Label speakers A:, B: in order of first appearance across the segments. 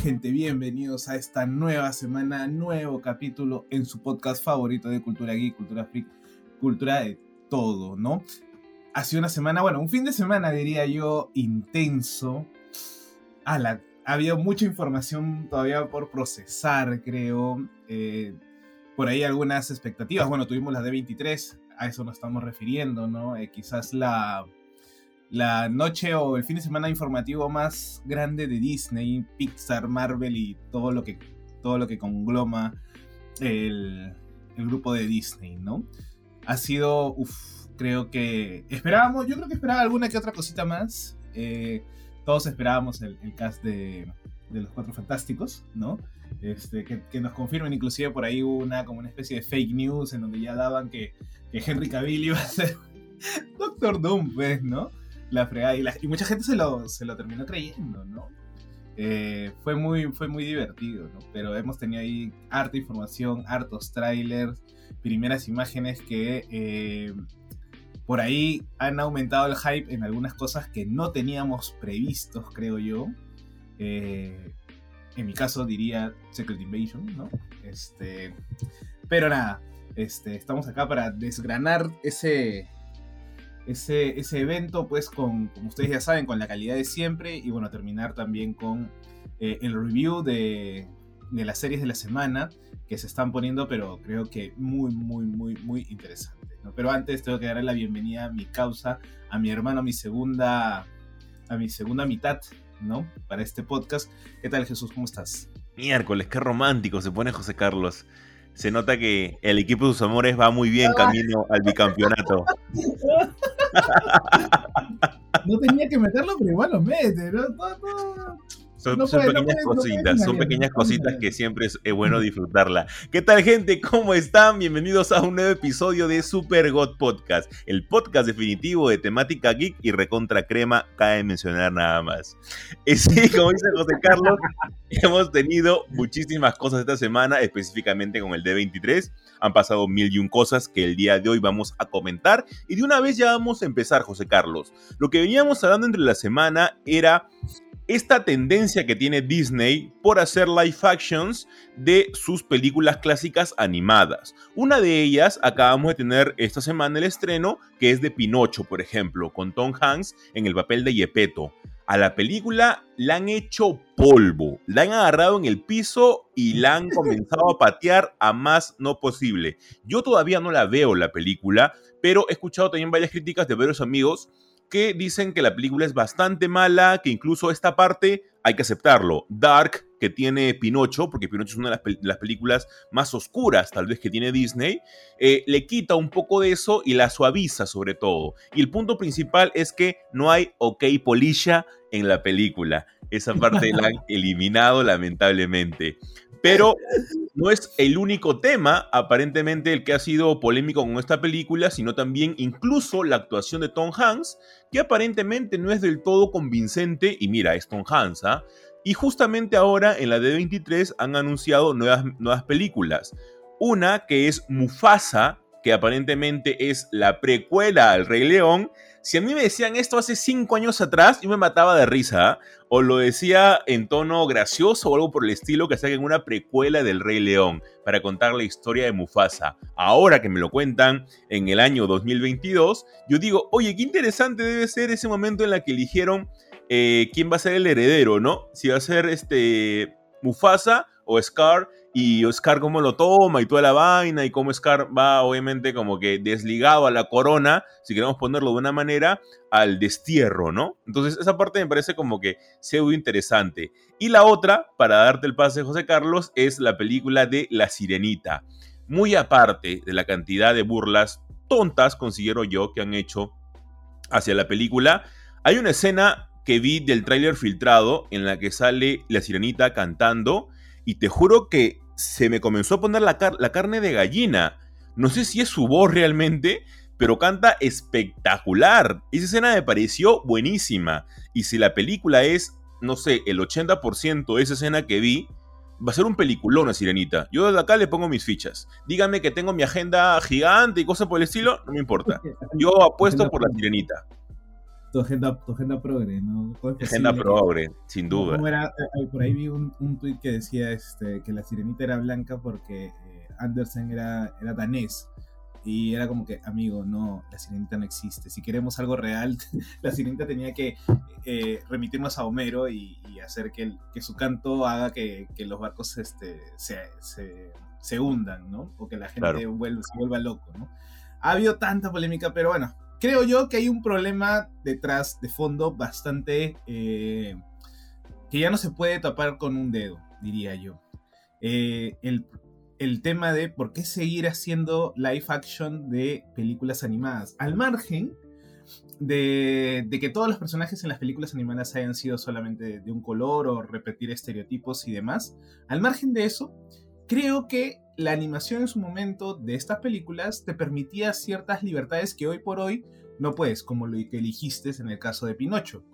A: Gente? Bienvenidos a esta nueva semana, nuevo capítulo en su podcast favorito de cultura geek, cultura freak, cultura de todo, ¿no? Ha sido una semana, bueno, un fin de semana diría yo intenso. Ah, la, ha habido mucha información todavía por procesar, creo. Eh, por ahí algunas expectativas. Bueno, tuvimos la D23, a eso nos estamos refiriendo, ¿no? Eh, quizás la, la noche o el fin de semana informativo más grande de Disney, Pixar, Marvel y todo lo que, todo lo que congloma el, el grupo de Disney, ¿no? Ha sido, uff, creo que esperábamos, yo creo que esperaba alguna que otra cosita más. Eh, todos esperábamos el, el cast de, de, los Cuatro Fantásticos, ¿no? Este, que, que, nos confirmen, inclusive por ahí una como una especie de fake news en donde ya daban que, que Henry Cavill iba a ser Doctor Doom, pues, ¿no? La fregada. Y, mucha gente se lo, se lo terminó creyendo, ¿no? Eh, fue, muy, fue muy divertido, ¿no? Pero hemos tenido ahí harta información, hartos trailers, primeras imágenes que eh, por ahí han aumentado el hype en algunas cosas que no teníamos previstos, creo yo. Eh, en mi caso diría Secret Invasion, ¿no? Este, pero nada, este, estamos acá para desgranar ese, ese, ese evento, pues con, como ustedes ya saben, con la calidad de siempre y bueno, terminar también con eh, el review de, de, las series de la semana que se están poniendo, pero creo que muy, muy, muy, muy interesantes. ¿no? Pero antes tengo que darle la bienvenida a mi causa, a mi hermano, a mi segunda, a mi segunda mitad, ¿no? Para este podcast. ¿Qué tal Jesús? ¿Cómo estás?
B: Miércoles, qué romántico se pone José Carlos se nota que el equipo de sus amores va muy bien camino al bicampeonato.
A: No tenía que meterlo, pero igual lo mete. ¿no? No.
B: Son, no son, puede, pequeñas no puede, cositas, son pequeñas cositas que siempre es, es, bueno disfrutarla. ¿Qué tal gente? ¿Cómo están? Bienvenidos a un nuevo episodio de Super God Podcast, el podcast definitivo de temática geek y recontra crema, cabe mencionar nada más. Y sí, como dice José Carlos, hemos tenido muchísimas cosas esta semana, específicamente con el D23. Han pasado mil y un cosas que el día de hoy vamos a comentar. Y de una vez ya vamos a empezar, José Carlos. Lo que veníamos hablando entre la semana era esta tendencia que tiene Disney por hacer live actions de sus películas clásicas animadas. Una de ellas acabamos de tener esta semana el estreno, que es de Pinocho, por ejemplo, con Tom Hanks en el papel de Yepeto. A la película la han hecho polvo, la han agarrado en el piso y la han comenzado a patear a más no posible. Yo todavía no la veo la película, pero he escuchado también varias críticas de varios amigos que dicen que la película es bastante mala, que incluso esta parte hay que aceptarlo. Dark, que tiene Pinocho, porque Pinocho es una de las, pe las películas más oscuras tal vez que tiene Disney, eh, le quita un poco de eso y la suaviza sobre todo. Y el punto principal es que no hay ok polisha en la película. Esa parte la han eliminado lamentablemente. Pero no es el único tema, aparentemente, el que ha sido polémico con esta película, sino también incluso la actuación de Tom Hanks, que aparentemente no es del todo convincente, y mira, es Tom Hanks, ¿ah? Y justamente ahora en la D23 han anunciado nuevas, nuevas películas. Una que es Mufasa, que aparentemente es la precuela al Rey León. Si a mí me decían esto hace cinco años atrás, yo me mataba de risa. O lo decía en tono gracioso o algo por el estilo, que saquen una precuela del Rey León para contar la historia de Mufasa. Ahora que me lo cuentan en el año 2022, yo digo, oye, qué interesante debe ser ese momento en el que eligieron eh, quién va a ser el heredero, ¿no? Si va a ser este Mufasa o Scar y Scar cómo lo toma y toda la vaina y cómo Scar va obviamente como que desligado a la corona, si queremos ponerlo de una manera, al destierro, ¿no? Entonces esa parte me parece como que pseudo interesante. Y la otra, para darte el pase José Carlos, es la película de La Sirenita. Muy aparte de la cantidad de burlas tontas, considero yo, que han hecho hacia la película, hay una escena que vi del tráiler filtrado en la que sale La Sirenita cantando y te juro que se me comenzó a poner la, la carne de gallina. No sé si es su voz realmente, pero canta espectacular. Esa escena me pareció buenísima. Y si la película es, no sé, el 80% de esa escena que vi, va a ser un peliculón a Sirenita. Yo desde acá le pongo mis fichas. Díganme que tengo mi agenda gigante y cosas por el estilo, no me importa. Yo apuesto por la Sirenita.
A: Tu agenda, tu agenda progre, ¿no?
B: Agenda progre, sin duda.
A: Eh, por ahí vi un, un tuit que decía este, que la Sirenita era blanca porque eh, Andersen era, era danés. Y era como que, amigo, no, la sirenita no existe. Si queremos algo real, la sirenita tenía que eh, remitirnos a Homero y, hacer que, que, su canto haga que, que los barcos este, se, se, se, hundan, ¿no? O que la gente vuelva, se vuelva loco, ¿no? Ha habido tanta polémica, pero bueno, creo yo que hay un problema detrás, de fondo, bastante... Eh, que ya no se puede tapar con un dedo, diría yo. Eh, el, el tema de por qué seguir haciendo live action de películas animadas. Al margen de, que todos los personajes en las películas animadas hayan sido solamente de un color o repetir estereotipos y demás, al margen de eso, creo que la animación en su momento de estas películas te permitía ciertas libertades que hoy por hoy no puedes, como lo que elegiste en el caso de Pinocho,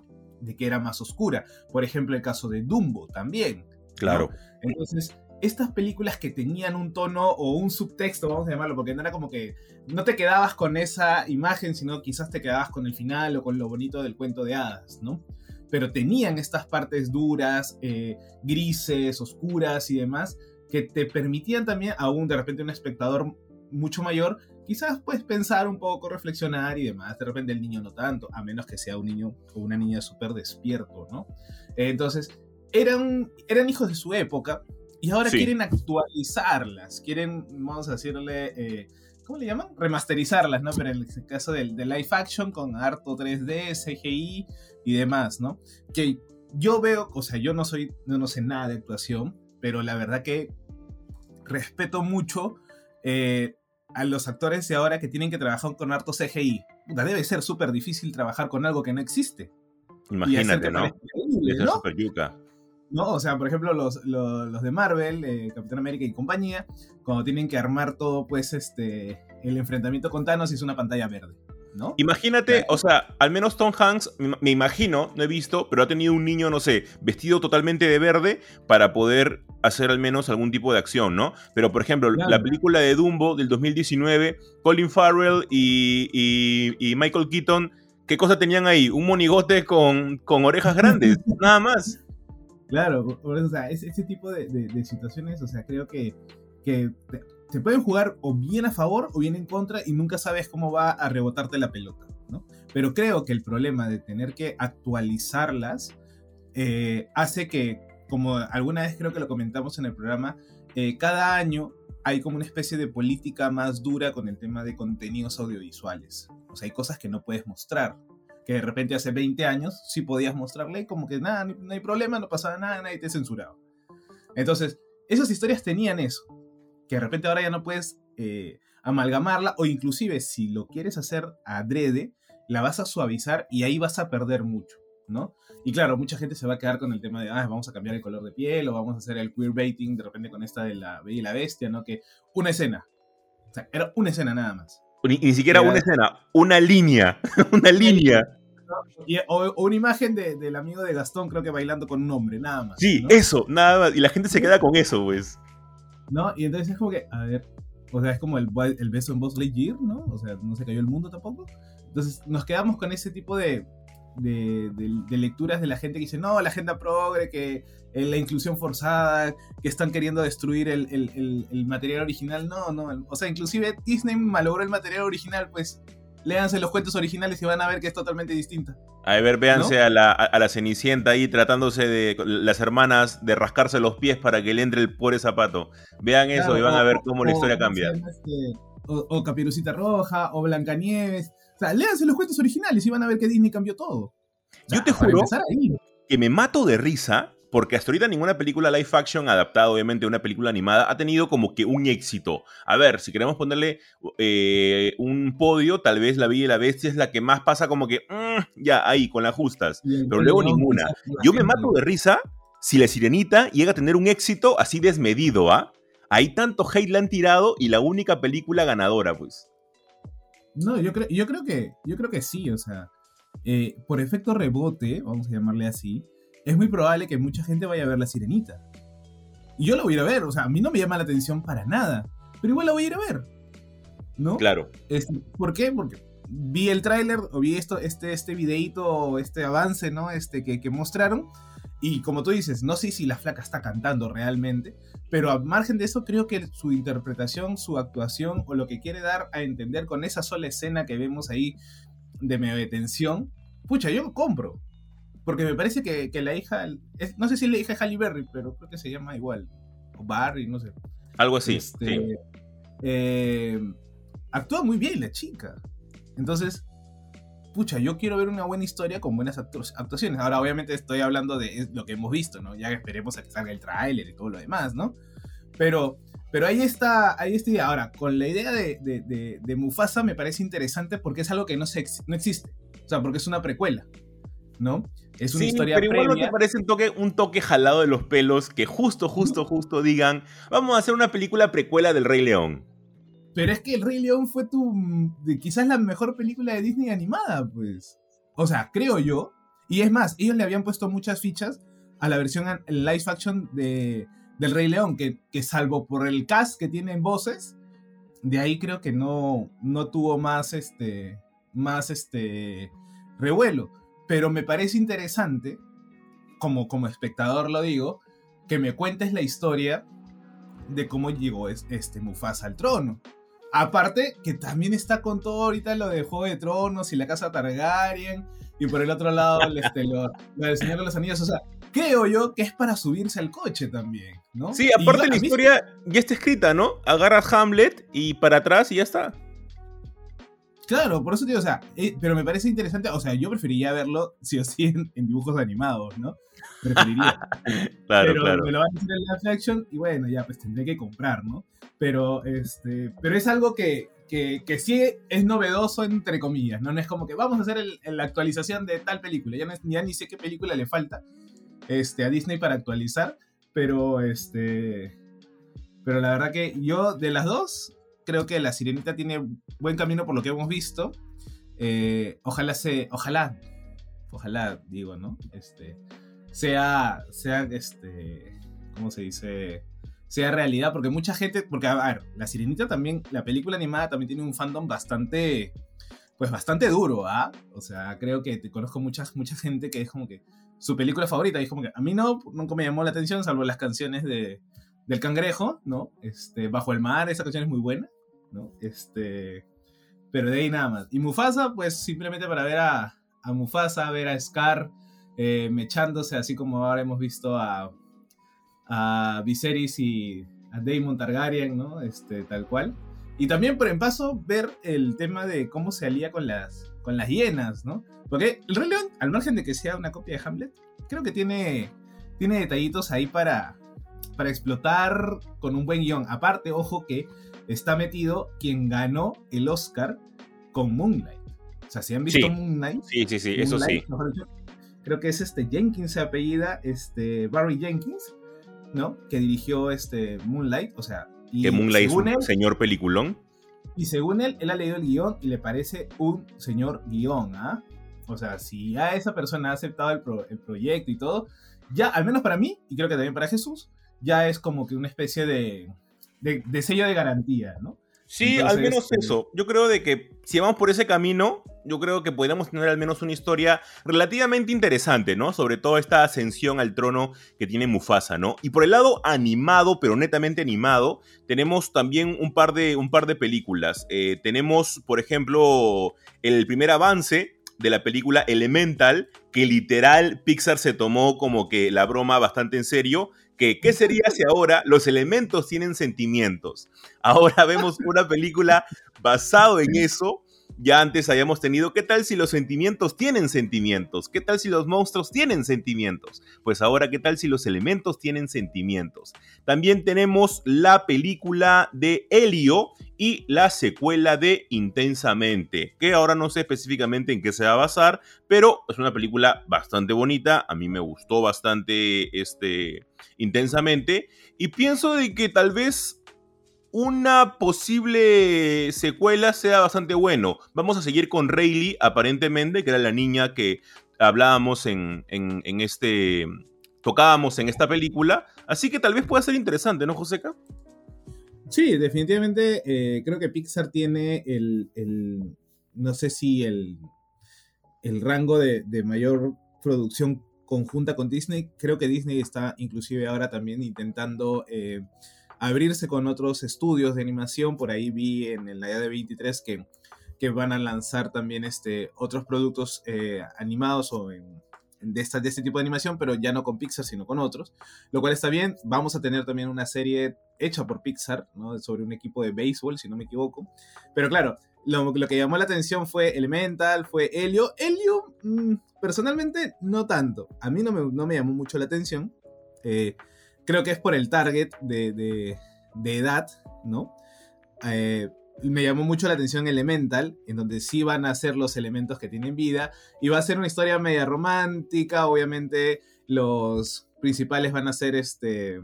A: de que era más oscura. Por ejemplo, el caso de Dumbo también.
B: Claro.
A: Entonces, estas películas que tenían un tono o un subtexto, vamos a llamarlo, porque no era como que no te quedabas con esa imagen, sino quizás te quedabas con el final o con lo bonito del cuento de hadas, ¿no? Pero tenían estas partes duras, eh, grises, oscuras y demás, que te permitían también, aún de repente un espectador mucho mayor, quizás pues pensar un poco, reflexionar y demás. De repente el niño no tanto, a menos que sea un niño o una niña súper despierto, ¿no? entonces, eran, eran hijos de su época, y ahora quieren actualizarlas, quieren, vamos a decirle, eh, ¿cómo le llaman? Remasterizarlas, ¿no? Pero en el caso del, live action con harto 3D, CGI y demás, ¿no? Que yo veo, o sea, yo no soy, no, sé nada de actuación, pero la verdad que respeto mucho eh, a los actores de ahora que tienen que trabajar con harto CGI. debe ser súper difícil trabajar con algo que no existe.
B: Imagínate, ¿no? Es súper yuca.
A: ¿no? O sea, por ejemplo, los, los, de Marvel, eh, Capitán América y compañía, cuando tienen que armar todo, pues, este, el enfrentamiento con Thanos es una pantalla verde, ¿no?
B: Imagínate, o sea, al menos Tom Hanks, me imagino, no he visto, pero ha tenido un niño, no sé, vestido totalmente de verde para poder hacer al menos algún tipo de acción, ¿no? Pero, por ejemplo, la película de Dumbo del 2019, Colin Farrell y, y, y Michael Keaton, ¿qué cosa tenían ahí? Un monigote con, con orejas grandes, nada más.
A: Claro, por eso, o sea, ese, tipo de, situaciones, o sea, creo que, que se pueden jugar o bien a favor o bien en contra y nunca sabes cómo va a rebotarte la pelota, ¿no? Pero creo que el problema de tener que actualizarlas eh, hace que, como alguna vez creo que lo comentamos en el programa, eh, cada año hay como una especie de política más dura con el tema de contenidos audiovisuales. O sea, hay cosas que no puedes mostrar, que de repente hace 20 años sí podías mostrarle como que nada, no hay problema, no pasaba nada, nadie te censuraba. Entonces, esas historias tenían eso, que de repente ahora ya no puedes eh, amalgamarla o inclusive si lo quieres hacer adrede, la vas a suavizar y ahí vas a perder mucho, ¿no? Y claro, mucha gente se va a quedar con el tema de, ah, vamos a cambiar el color de piel o vamos a hacer el queerbaiting de repente con esta de la Bella y la Bestia, ¿no? Que una escena. O sea, era una escena nada más.
B: Ni, siquiera una escena, una línea. una línea.
A: o, una imagen del amigo de Gastón, creo que bailando con un hombre, nada más.
B: Sí, eso, nada más. Y la gente se queda con eso, pues.
A: ¿No? Y entonces es como que, a ver, o sea, es como el, el beso en Buzz Lightyear, ¿no? O sea, no se cayó el mundo tampoco. Entonces nos quedamos con ese tipo de, de, lecturas de la gente que dice, no, la agenda progre, que eh, la inclusión forzada, que están queriendo destruir el, el, el, material original. No, no. O sea, inclusive Disney malogró el material original, pues léanse los cuentos originales y van a ver que es totalmente distinta.
B: A ver, véanse a, la, a, la, Cenicienta ahí tratándose de las hermanas de rascarse los pies para que le entre el pobre zapato. Vean eso y van a ver cómo la historia cambia.
A: Este, o, Capirucita Roja, o Blancanieves. O sea, léanse los cuentos originales y van a ver que Disney cambió todo.
B: Yo te juro que me mato de risa porque hasta ahorita ninguna película live action adaptada obviamente a una película animada ha tenido como que un éxito. A ver, si queremos ponerle eh, un podio, tal vez La Bella y la Bestia es la que más pasa como que, mm, ya, ahí, con las justas, pero luego ninguna. Yo me mato de risa si la sirenita llega a tener un éxito así desmedido, ¿ah? Ahí tanto hate la han tirado y la única película ganadora, pues.
A: No, yo creo, yo creo que, yo creo que sí, o sea, eh, por efecto rebote, vamos a llamarle así, es muy probable que mucha gente vaya a ver La Sirenita. Y yo la voy a ir a ver, o sea, a mí no me llama la atención para nada, pero igual la voy a ir a ver. ¿No?
B: Claro.
A: ¿Por qué? Porque vi el tráiler o vi esto, este, este videito, este avance, ¿no? Este que, que mostraron. Y como tú dices, no sé si la flaca está cantando realmente, pero a margen de eso creo que su interpretación, su actuación o lo que quiere dar a entender con esa sola escena que vemos ahí de medio de tensión, pucha, yo lo compro. Porque me parece que, la hija, no sé si es la hija de Halle Berry, pero creo que se llama igual. O Barry, no sé.
B: Algo así. Este,
A: eh, actúa muy bien la chica. Entonces, pucha, yo quiero ver una buena historia con buenas actuaciones. Ahora, obviamente, estoy hablando de lo que hemos visto, ¿no? Ya esperemos a que salga el tráiler y todo lo demás, ¿no? Pero, pero ahí está, ahí está. Ahora, con la idea de, de, Mufasa me parece interesante porque es algo que no, se, no existe. O sea, porque es una precuela, ¿no? Es una historia
B: pero igual no te parece un toque, un toque jalado de los pelos que justo, justo, justo digan, vamos a hacer una película precuela del Rey León.
A: Pero es que El Rey León fue tu. quizás la mejor película de Disney animada, pues. O sea, creo yo. Y es más, ellos le habían puesto muchas fichas a la versión live action de, del Rey León, que, que salvo por el cast que tiene en voces, de ahí creo que no, no tuvo más este. más este. revuelo. Pero me parece interesante, como, como espectador lo digo, que me cuentes la historia de cómo llegó este Mufasa al trono. Aparte, que también está con todo ahorita lo de Juego de Tronos y la casa Targaryen. Y por el otro lado, este, lo, del Señor de los Anillos. O sea, creo yo que es para subirse al coche también, ¿no?
B: Sí, aparte la historia ya está escrita, ¿no? Agarras Hamlet y para atrás y ya está.
A: Claro, por eso te digo, o sea, eh, pero me parece interesante, o sea, yo preferiría verlo sí o sí en, dibujos animados, ¿no? Preferiría.
B: claro,
A: pero
B: claro.
A: me lo van a hacer en live action y bueno, ya pues tendré que comprar, ¿no? Pero, este, pero es algo que, que, que sí es novedoso, entre comillas, ¿no? No es como que vamos a hacer la actualización de tal película, ya, ya ni sé qué película le falta este, a Disney para actualizar, pero, este, pero la verdad que yo de las dos creo que La Sirenita tiene buen camino por lo que hemos visto. Eh, ojalá se. Ojalá. Ojalá, digo, ¿no? Este. Sea. Sea. Este. ¿Cómo se dice? Sea realidad. Porque mucha gente. Porque, a ver, La Sirenita también. La película animada también tiene un fandom bastante. Pues bastante duro, ¿ah? O sea, creo que te conozco mucha, mucha gente que es como que su película favorita. Es como que a mí no, nunca me llamó la atención, salvo las canciones de, del cangrejo, ¿no? Este, Bajo el mar, esa canción es muy buena. Este, pero de ahí nada más. Y Mufasa, pues simplemente para ver a, a Mufasa, ver a Scar eh, mechándose, así como ahora hemos visto a, a Viserys y a Daemon Targaryen, ¿no? Este, tal cual. Y también, por en paso, ver el tema de cómo se alía con las, con las hienas, ¿no? Porque el Rey León, al margen de que sea una copia de Hamlet, creo que tiene, tiene detallitos ahí para, para explotar con un buen guion. Aparte, ojo que está metido quien ganó el Oscar con Moonlight. O sea, si han visto Moonlight.
B: Sí, sí, sí, eso sí.
A: creo que es este Jenkins se apellida, este Barry Jenkins, ¿no? Que dirigió este Moonlight, o sea.
B: Y que Moonlight es un señor peliculón.
A: Y según él, él ha leído el guion y le parece un señor guion, ¿ah? O sea, si ya esa persona ha aceptado el, el proyecto y todo, ya, al menos para mí, y creo que también para Jesús, ya es como que una especie de, de, sello de garantía, ¿no?
B: Sí, al menos eh, eso. Yo creo de que si vamos por ese camino, yo creo que podríamos tener al menos una historia relativamente interesante, ¿no? Sobre todo esta ascensión al trono que tiene Mufasa, ¿no? Y por el lado animado, pero netamente animado, tenemos también un par de, un par de películas. Eh, tenemos, por ejemplo, el primer avance de la película Elemental, que literal Pixar se tomó como que la broma bastante en serio que qué sería si ahora los elementos tienen sentimientos. Ahora vemos una película basado en eso, ya antes hayamos tenido, ¿qué tal si los sentimientos tienen sentimientos? ¿Qué tal si los monstruos tienen sentimientos? Pues ahora, ¿qué tal si los elementos tienen sentimientos? También tenemos la película de Helio y la secuela de Intensamente, que ahora no sé específicamente en qué se va a basar, pero es una película bastante bonita, a mí me gustó bastante este Intensamente y pienso de que tal vez una posible secuela sea bastante bueno. Vamos a seguir con Rayleigh, aparentemente, que era la niña que hablábamos en, en, este. tocábamos en esta película. Así que tal vez pueda ser interesante, ¿no, Joseca?
A: Sí, definitivamente eh, creo que Pixar tiene el, no sé si el, el rango de, mayor producción conjunta con Disney. Creo que Disney está inclusive ahora también intentando eh, abrirse con otros estudios de animación. Por ahí vi en la de 23 que, que van a lanzar también este, otros productos eh, animados o en, de, esta, de este tipo de animación, pero ya no con Pixar, sino con otros. Lo cual está bien. Vamos a tener también una serie hecha por Pixar, ¿no? sobre un equipo de béisbol, si no me equivoco. Pero claro, lo, que llamó la atención fue Elemental, fue Helio. Helio, mm, personalmente, no tanto. A mí no me, no me llamó mucho la atención. Eh, creo que es por el target de, edad, ¿no? Eh, me llamó mucho la atención Elemental, en donde sí van a ser los elementos que tienen vida, y va a ser una historia media romántica, obviamente los principales van a ser este...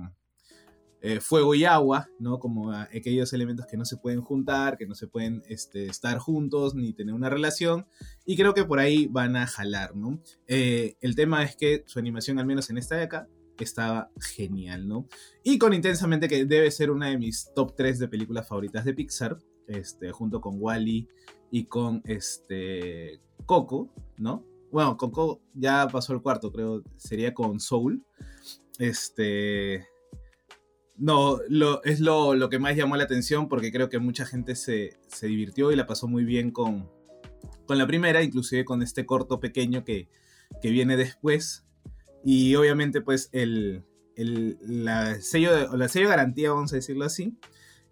A: Eh, fuego y agua, ¿no? Como aquellos elementos que no se pueden juntar, que no se pueden este, estar juntos ni tener una relación. Y creo que por ahí van a jalar, ¿no? Eh, el tema es que su animación, al menos en esta de acá, estaba genial, ¿no? Y con Intensamente, que debe ser una de mis top 3 de películas favoritas de Pixar, este, junto con Wally y con este, Coco, ¿no? Bueno, Coco ya pasó el cuarto, creo, sería con Soul. Este... No, lo, es lo, lo, que más llamó la atención porque creo que mucha gente se, se divirtió y la pasó muy bien con, con la primera, inclusive con este corto pequeño que, que viene después, y obviamente, pues, el, la, sello la sello garantía, vamos a decirlo así,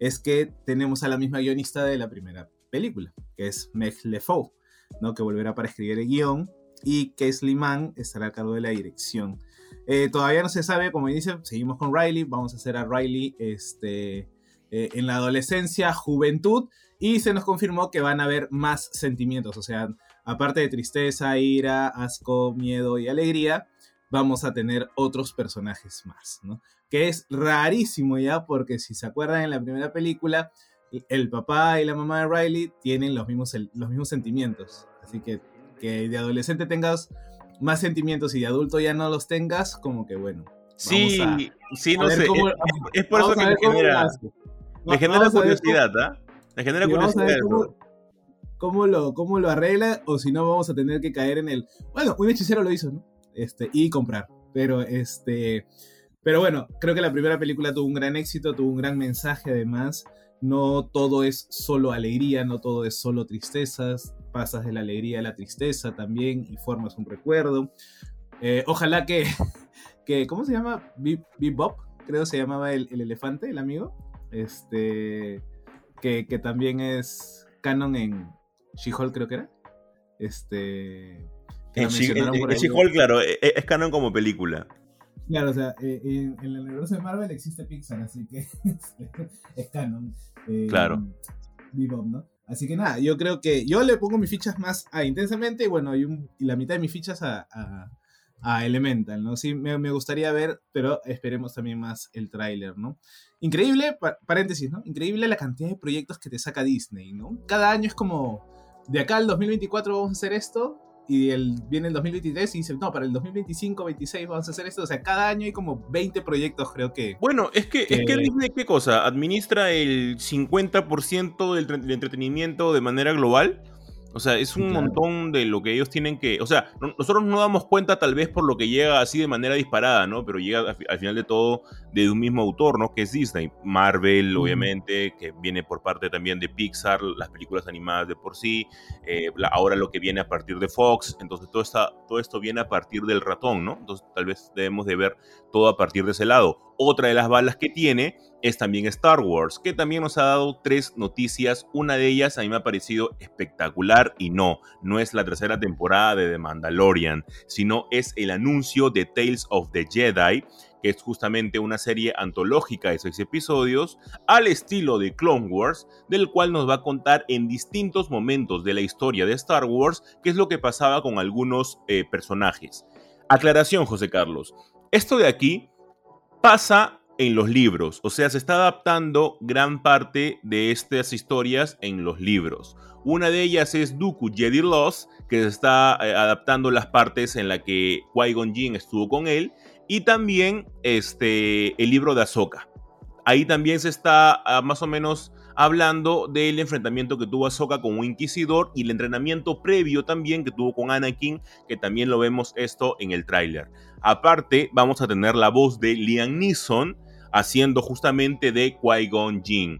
A: es que tenemos a la misma guionista de la primera película, que es Meg LeFou, ¿no? que volverá para escribir el guion, y que Sliman estará a cargo de la dirección. Eh, todavía no se sabe, como dice, seguimos con Riley, vamos a hacer a Riley este, eh, en la adolescencia, juventud, y se nos confirmó que van a haber más sentimientos, o sea, aparte de tristeza, ira, asco, miedo y alegría, vamos a tener otros personajes más, ¿no? Que es rarísimo ya, porque si se acuerdan en la primera película, el papá y la mamá de Riley tienen los mismos, los mismos sentimientos. Así que que de adolescente tengas más sentimientos y de adulto ya no los tengas, como que bueno.
B: Sí, sí, no sé. es, por eso que me genera, me genera curiosidad, ¿ah? Me genera curiosidad.
A: Cómo, cómo, lo, cómo lo arregla, o si no, vamos a tener que caer en el. Bueno, un hechicero lo hizo, ¿no? Este, y comprar. Pero, este, pero bueno, creo que la primera película tuvo un gran éxito, tuvo un gran mensaje además. No todo es solo alegría, no todo es solo tristezas. Pasas de la alegría a la tristeza también y formas un recuerdo. Eh, ojalá que, que, ¿cómo se llama? Bebop, creo se llamaba el, el, elefante, el amigo. Este, que, que también es canon en She-Hulk, creo que era. Este,
B: en She-Hulk, claro, e, e, es, canon como película.
A: Claro, o sea, eh, en, el universo de Marvel existe Pixar, así que es canon. Eh, claro. ¿no? Así que nada, yo creo que yo le pongo mis fichas más a Intensamente y bueno, y, la mitad de mis fichas a, a, Elemental, ¿no? Sí, me, me, gustaría ver, pero esperemos también más el tráiler, ¿no? Increíble, paréntesis, ¿no? Increíble la cantidad de proyectos que te saca Disney, ¿no? Cada año es como, de acá al 2024 vamos a hacer esto, y el, viene el 2023 y dice, no, para el 2025, 26 vamos a hacer esto. O sea, cada año hay como 20 proyectos, creo que.
B: Bueno, es que, es que Disney, ¿qué cosa? ¿Administra el 50% del entretenimiento de manera global? O sea, es un montón de lo que ellos tienen que. O sea, nosotros no damos cuenta tal vez por lo que llega así de manera disparada, ¿no? Pero llega al, final de todo de un mismo autor, ¿no? Que es Disney. Marvel, obviamente, que viene por parte también de Pixar, las películas animadas de por sí. Eh, ahora lo que viene a partir de Fox. Entonces, todo, todo esto viene a partir del ratón, ¿no? Entonces, tal vez debemos de ver todo a partir de ese lado. Otra de las balas que tiene es también Star Wars, que también nos ha dado tres noticias. Una de ellas a mí me ha parecido espectacular y no, no es la tercera temporada de The Mandalorian, sino es el anuncio de Tales of the Jedi, que es justamente una serie antológica de seis episodios, al estilo de Clone Wars, del cual nos va a contar en distintos momentos de la historia de Star Wars qué es lo que pasaba con algunos eh, personajes. Aclaración, José Carlos. Esto de aquí pasa en los libros, o sea, se está adaptando gran parte de estas historias en los libros. Una de ellas es Dooku Jedi Lost, que se está eh, adaptando las partes en la que Qui-Gon Jinn estuvo con él, y también este, el libro de Ahsoka. Ahí también se está ah, más o menos hablando del enfrentamiento que tuvo Ahsoka con un inquisidor y el entrenamiento previo también que tuvo con Anakin, que también lo vemos esto en el tráiler. Aparte, vamos a tener la voz de Liam Neeson haciendo justamente de Qui-Gon Jinn.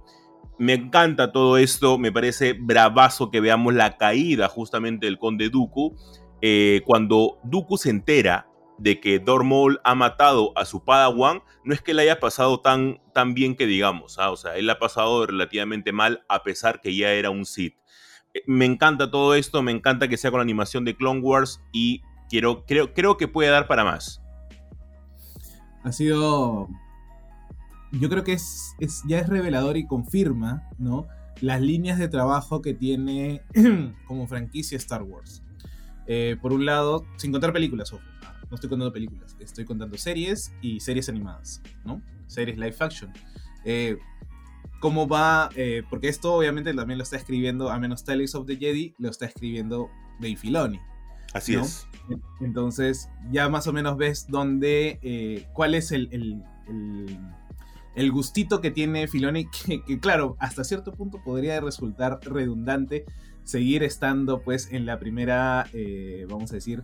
B: Me encanta todo esto, me parece bravazo que veamos la caída justamente del conde Dooku. Eh, cuando Dooku se entera de que Maul ha matado a su Padawan, no es que le haya pasado tan, tan bien que digamos, ¿ah? o sea, él ha pasado relativamente mal a pesar que ya era un Sith. Eh, me encanta todo esto, me encanta que sea con la animación de Clone Wars y quiero, creo, creo que puede dar para más.
A: Ha sido, yo creo que es, es ya es revelador y confirma, ¿no? Las líneas de trabajo que tiene como franquicia Star Wars. Eh, por un lado, sin contar películas, ojo no estoy contando películas, estoy contando series y series animadas, ¿no? Series live action. Eh, ¿Cómo va? Eh, porque esto obviamente también lo está escribiendo, a menos Tales of the Jedi, lo está escribiendo Dave Filoni.
B: Así es.
A: Entonces, ya más o menos ves dónde, eh, cuál es el, el, el, gustito que tiene Filoni, que, que, claro, hasta cierto punto podría resultar redundante seguir estando pues en la primera, vamos a decir,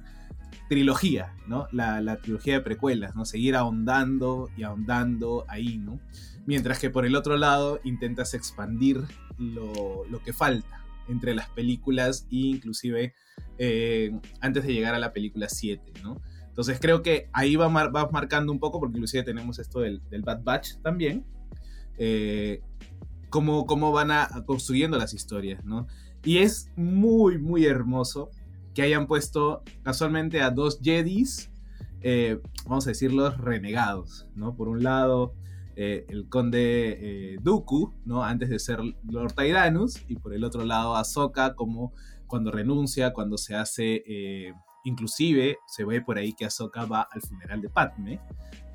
A: trilogía, ¿no? La, trilogía de precuelas, ¿no? Seguir ahondando y ahondando ahí, ¿no? Mientras que por el otro lado intentas expandir lo, que falta entre las películas e inclusive eh, antes de llegar a la película 7, ¿no? Entonces creo que ahí va, va marcando un poco, porque inclusive tenemos esto del, Bad Batch también, eh, cómo, cómo, van a, construyendo las historias, ¿no? Y es muy, muy hermoso que hayan puesto casualmente a dos Jedis, eh, vamos a decirlos, renegados, ¿no? Por un lado, eh, el conde eh, Dooku, ¿no? Antes de ser Lord Tyrannus, y por el otro lado, Ahsoka, como cuando renuncia, cuando se hace, inclusive, se ve por ahí que Ahsoka va al funeral de Padme,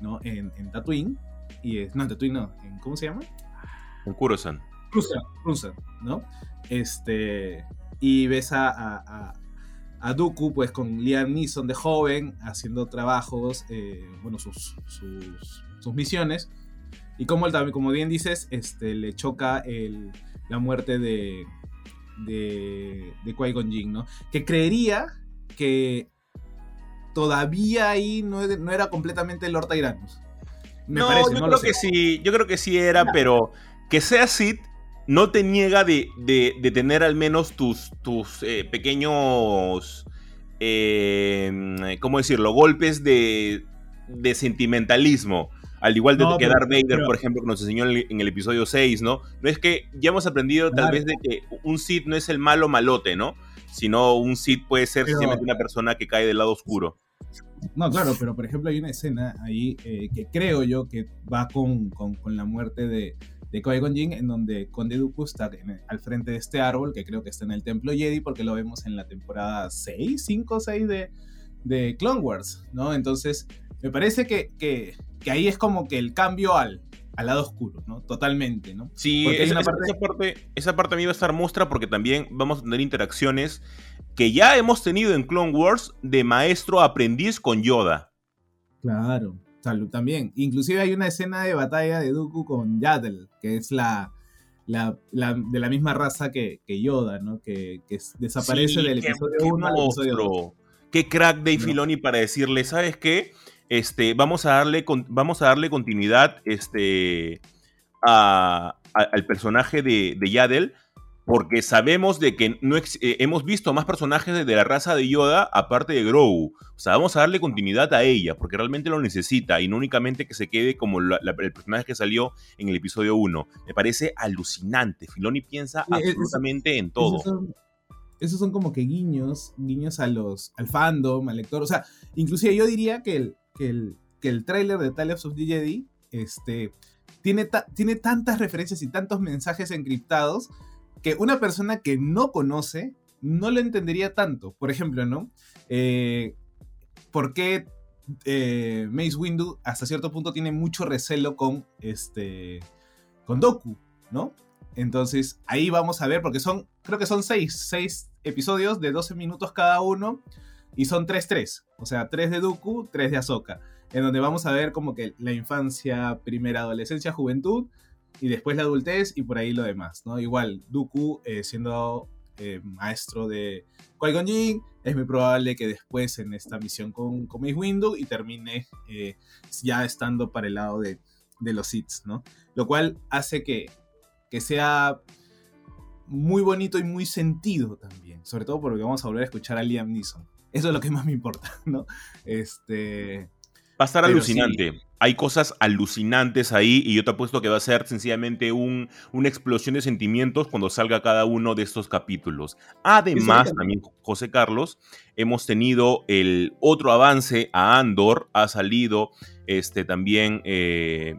A: ¿no? En, Tatooine, y es, no, en Tatooine no, en, ¿cómo se llama?
B: En Kurosan.
A: Kurosan, ¿no? Este, y ves a a Dooku, pues con Liam Neeson de joven, haciendo trabajos, eh, bueno, sus, sus, misiones. Y como, él, como bien dices, este, le choca el, la muerte de, de, de Qui-Gon Jinn, ¿no? Que creería que todavía ahí no, no era completamente Lord Tyrannus.
B: no, yo creo que sí, yo creo que sí era, pero que sea Sith no te niega de, tener al menos tus, tus eh, pequeños, eh, ¿cómo decirlo?, golpes de, sentimentalismo. Al igual de que Darth Vader, por ejemplo, que nos enseñó en el, episodio 6, ¿no? No es que ya hemos aprendido tal vez de que un Sith no es el malo malote, ¿no? Sino un Sith puede ser simplemente una persona que cae del lado oscuro.
A: No, claro, pero por ejemplo hay una escena ahí eh, que creo yo que va con la muerte de, de Qui-Gon Jinn, en donde Conde Dooku está al frente de este árbol, que creo que está en el Templo Jedi, porque lo vemos en la temporada 6, 5 o 6 de, de Clone Wars, ¿no? Entonces, me parece que, que, ahí es como que el cambio al, al lado oscuro, ¿no? Totalmente, ¿no?
B: Sí, esa, parte... esa, parte, esa parte a mí va a estar muestra porque también vamos a tener interacciones que ya hemos tenido en Clone Wars de maestro aprendiz con Yoda.
A: Claro, Salud también. Inclusive hay una escena de batalla de Dooku con Yaddle, que es la, la, de la misma raza que, Yoda, ¿no? Que, desaparece del episodio 1 al episodio 2.
B: Qué crack Dave Filoni para decirle, ¿sabes qué? Este, vamos, a darle, vamos a darle continuidad este, al personaje de, de Yaddle porque sabemos de que no eh, hemos visto más personajes de, la raza de Yoda aparte de Grogu. O sea, vamos a darle continuidad a ella, porque realmente lo necesita y no únicamente que se quede como el personaje que salió en el episodio 1. Me parece alucinante. Filoni piensa absolutamente en todo.
A: Esos son, como que guiños, guiños a los, al fandom, al lector. O sea, inclusive yo diría que el, que el, que el tráiler de Tales of the Jedi este, tiene, tiene tantas referencias y tantos mensajes encriptados que una persona que no conoce no lo entendería tanto. Por ejemplo, ¿no? Eh, ¿Por qué eh, Mace Windu hasta cierto punto tiene mucho recelo con este con Doku, ¿no? Entonces ahí vamos a ver, porque son, creo que son seis, seis episodios de 12 minutos cada uno y son 3-3, o sea, 3 de Doku, 3 de Ahsoka, en donde vamos a ver como que la infancia, primera adolescencia, juventud y después la adultez y por ahí lo demás, ¿no? Igual, Dooku eh, siendo eh, maestro de Qui-Gon es muy probable que después en esta misión con, con Mace Windu y termine eh, ya estando para el lado de, de, los Sith, ¿no? Lo cual hace que, que sea muy bonito y muy sentido también, sobre todo porque vamos a volver a escuchar a Liam Neeson. Eso es lo que más me importa, ¿no? Este...
B: Va a estar alucinante. Hay cosas alucinantes ahí y yo te apuesto que va a ser sencillamente un, una explosión de sentimientos cuando salga cada uno de estos capítulos. Además, también, José Carlos, hemos tenido el otro avance a Andor. Ha salido este, también... Eh,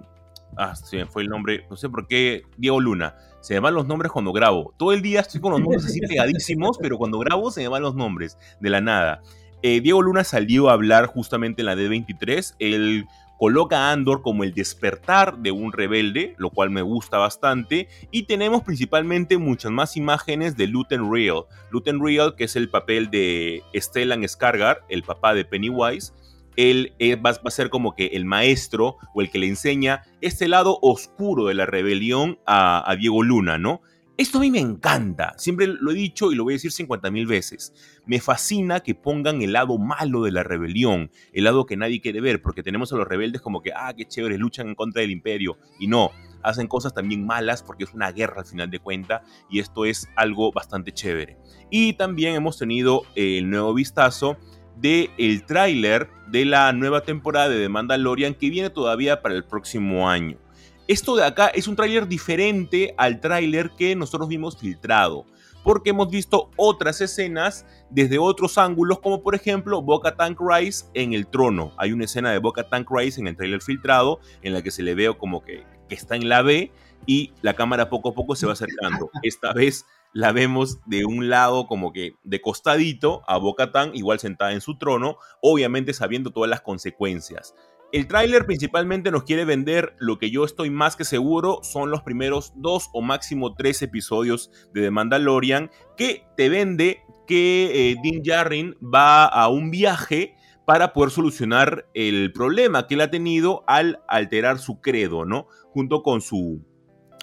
B: ah, se fue el nombre, no sé por qué, Diego Luna. Se me van los nombres cuando grabo. Todo el día estoy con los nombres así pegadísimos, pero cuando grabo se me van los nombres de la nada. Eh, Diego Luna salió a hablar justamente en la D23. Él coloca a Andor como el despertar de un rebelde, lo cual me gusta bastante. Y tenemos principalmente muchas más imágenes de Luten Real. Luten Real, que es el papel de Stellan Skargar, el papá de Pennywise. Él eh, va, a ser como que el maestro o el que le enseña este lado oscuro de la rebelión a, a Diego Luna, ¿no? Esto a mí me encanta, siempre lo he dicho y lo voy a decir 50 mil veces. Me fascina que pongan el lado malo de la rebelión, el lado que nadie quiere ver, porque tenemos a los rebeldes como que, ah, qué chévere, luchan en contra del imperio. Y no, hacen cosas también malas porque es una guerra al final de cuentas y esto es algo bastante chévere. Y también hemos tenido el nuevo vistazo del el tráiler de la nueva temporada de The Mandalorian que viene todavía para el próximo año. Esto de acá es un tráiler diferente al tráiler que nosotros vimos filtrado, porque hemos visto otras escenas desde otros ángulos, como por ejemplo Boca Tank Rise en el trono. Hay una escena de Boca Tank Rise en el tráiler filtrado en la que se le ve como que, que está en la B y la cámara poco a poco se va acercando. Esta vez la vemos de un lado como que de costadito a Boca Tan, igual sentada en su trono, obviamente sabiendo todas las consecuencias. El tráiler principalmente nos quiere vender lo que yo estoy más que seguro son los primeros dos o máximo tres episodios de The Mandalorian que te vende que eh, Din Djarin va a un viaje para poder solucionar el problema que él ha tenido al alterar su credo, ¿no? Junto con su,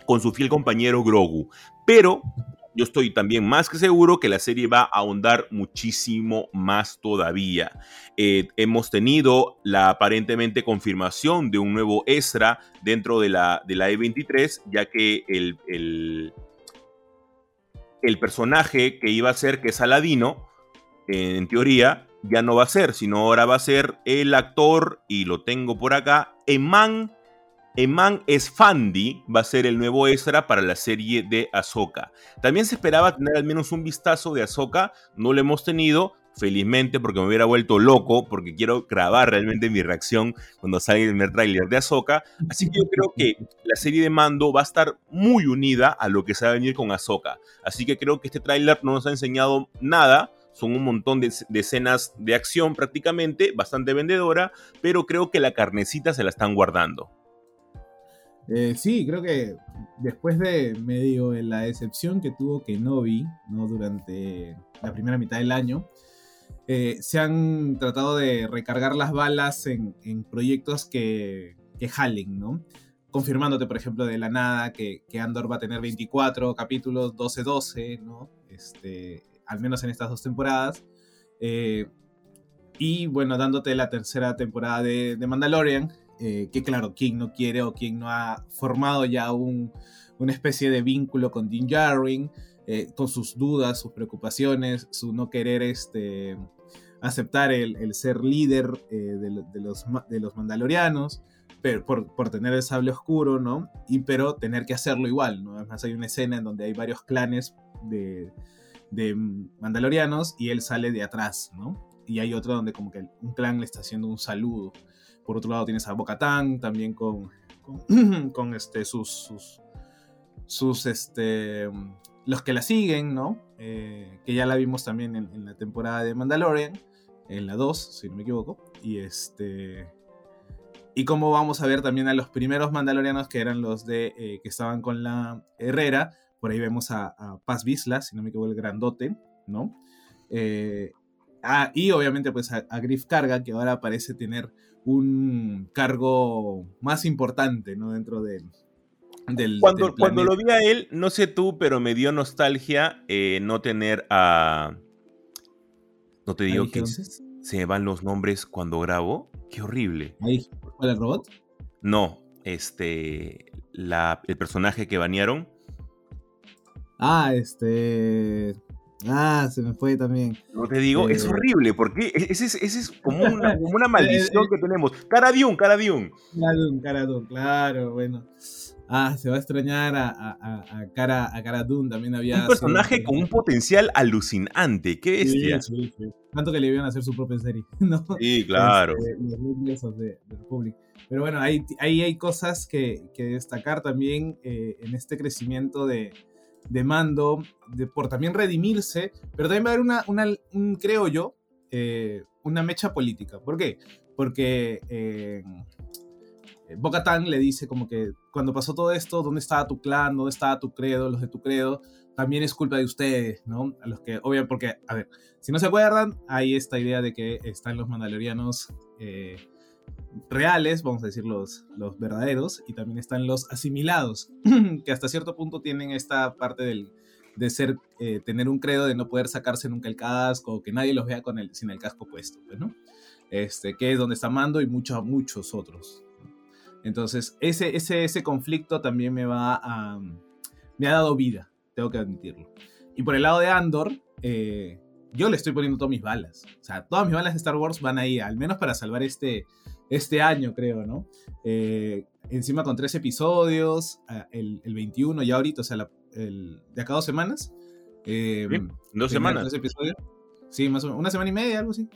B: con su fiel compañero Grogu. Pero yo estoy también más que seguro que la serie va a ahondar muchísimo más todavía. Eh, hemos tenido la aparentemente confirmación de un nuevo Ezra dentro de la, de la E23, ya que el, el, personaje que iba a ser, que es Aladino, en teoría, ya no va a ser, sino ahora va a ser el actor, y lo tengo por acá, Eman Eman Esfandi va a ser el nuevo Ezra para la serie de Ahsoka. También se esperaba tener al menos un vistazo de Ahsoka, no lo hemos tenido, felizmente porque me hubiera vuelto loco, porque quiero grabar realmente mi reacción cuando salga el primer tráiler de Ahsoka. Así que yo creo que la serie de Mando va a estar muy unida a lo que se va a venir con Ahsoka. Así que creo que este tráiler no nos ha enseñado nada, son un montón de, de, escenas de acción prácticamente, bastante vendedora, pero creo que la carnecita se la están guardando.
A: Eh, sí, creo que después de medio la decepción que tuvo Kenobi ¿no? durante la primera mitad del año, eh, se han tratado de recargar las balas en, proyectos que, que, jalen, ¿no? Confirmándote, por ejemplo, de la nada que, que Andor va a tener 24 capítulos, 12-12, ¿no? Este, al menos en estas dos temporadas. Eh, y bueno, dándote la tercera temporada de, de Mandalorian, eh, que claro, quien no quiere o quien no ha formado ya un, una especie de vínculo con Din Djarin, eh, con sus dudas, sus preocupaciones, su no querer este, aceptar el, ser líder eh, de, los, de los mandalorianos, pero por, tener el sable oscuro, ¿no? Y pero tener que hacerlo igual, ¿no? Además hay una escena en donde hay varios clanes de, de mandalorianos y él sale de atrás, ¿no? Y hay otro donde como que un clan le está haciendo un saludo. Por otro lado tienes a Bo-Katan también con, con, este, sus, sus, este, los que la siguen, ¿no? Eh, que ya la vimos también en, la temporada de Mandalorian, en la 2, si no me equivoco. Y este... Y como vamos a ver también a los primeros mandalorianos que eran los de eh, que estaban con la Herrera, por ahí vemos a, Paz Vizla, si no me equivoco, el grandote, ¿no? Eh, ah, y obviamente pues a, Griff Carga, que ahora parece tener un cargo más importante, ¿no? Dentro de, del,
B: cuando, cuando lo vi a él, no sé tú, pero me dio nostalgia eh, no tener a... No te digo que se me van los nombres cuando grabo. Qué horrible.
A: ¿Cuál el robot?
B: No, este... La, el personaje que banearon.
A: Ah, este... Ah, se me fue también.
B: No te digo, es eh, horrible, porque e-, ese es, ese es como, una, como, una, maldición que tenemos. Cara Dune, cara Dune.
A: Cara Dune, claro, bueno. Ah, se va a extrañar a, a, a Cara, a Cara Dune, también había...
B: Un personaje con un potencial alucinante, qué bestia. Sí,
A: sí, Tanto que le iban a hacer su propia serie, ¿no?
B: Sí, claro.
A: Este, de, de Pero bueno, ahí, ahí hay cosas que, que destacar también eh, en este crecimiento de, de mando, de, por también redimirse, pero también va a haber una, una un, creo yo, eh, una mecha política. ¿Por qué? Porque eh, Bocatán le dice como que cuando pasó todo esto, ¿dónde estaba tu clan? ¿Dónde estaba tu credo? Los de tu credo. También es culpa de ustedes, ¿no? A los que, obviamente, porque, a ver, si no se acuerdan, hay esta idea de que están los mandalorianos eh, reales, vamos a decir los, los verdaderos, y también están los asimilados, que hasta cierto punto tienen esta parte del, de ser, eh, tener un credo de no poder sacarse nunca el casco, que nadie los vea con el, sin el casco puesto, pues. Este, que es donde está Mando y muchos, muchos otros. Entonces, ese, ese, ese conflicto también me va a... me ha dado vida, tengo que admitirlo. Y por el lado de Andor, eh, yo le estoy poniendo todas mis balas. O sea, todas mis balas de Star Wars van ahí, al menos para salvar este, este año, creo, ¿no? Eh, encima con tres episodios, ah, el, el, 21 ya ahorita, o sea, el, de acá dos semanas.
B: Eh, dos semanas.
A: Tres episodios. Sí, más o menos, una semana y media, algo así.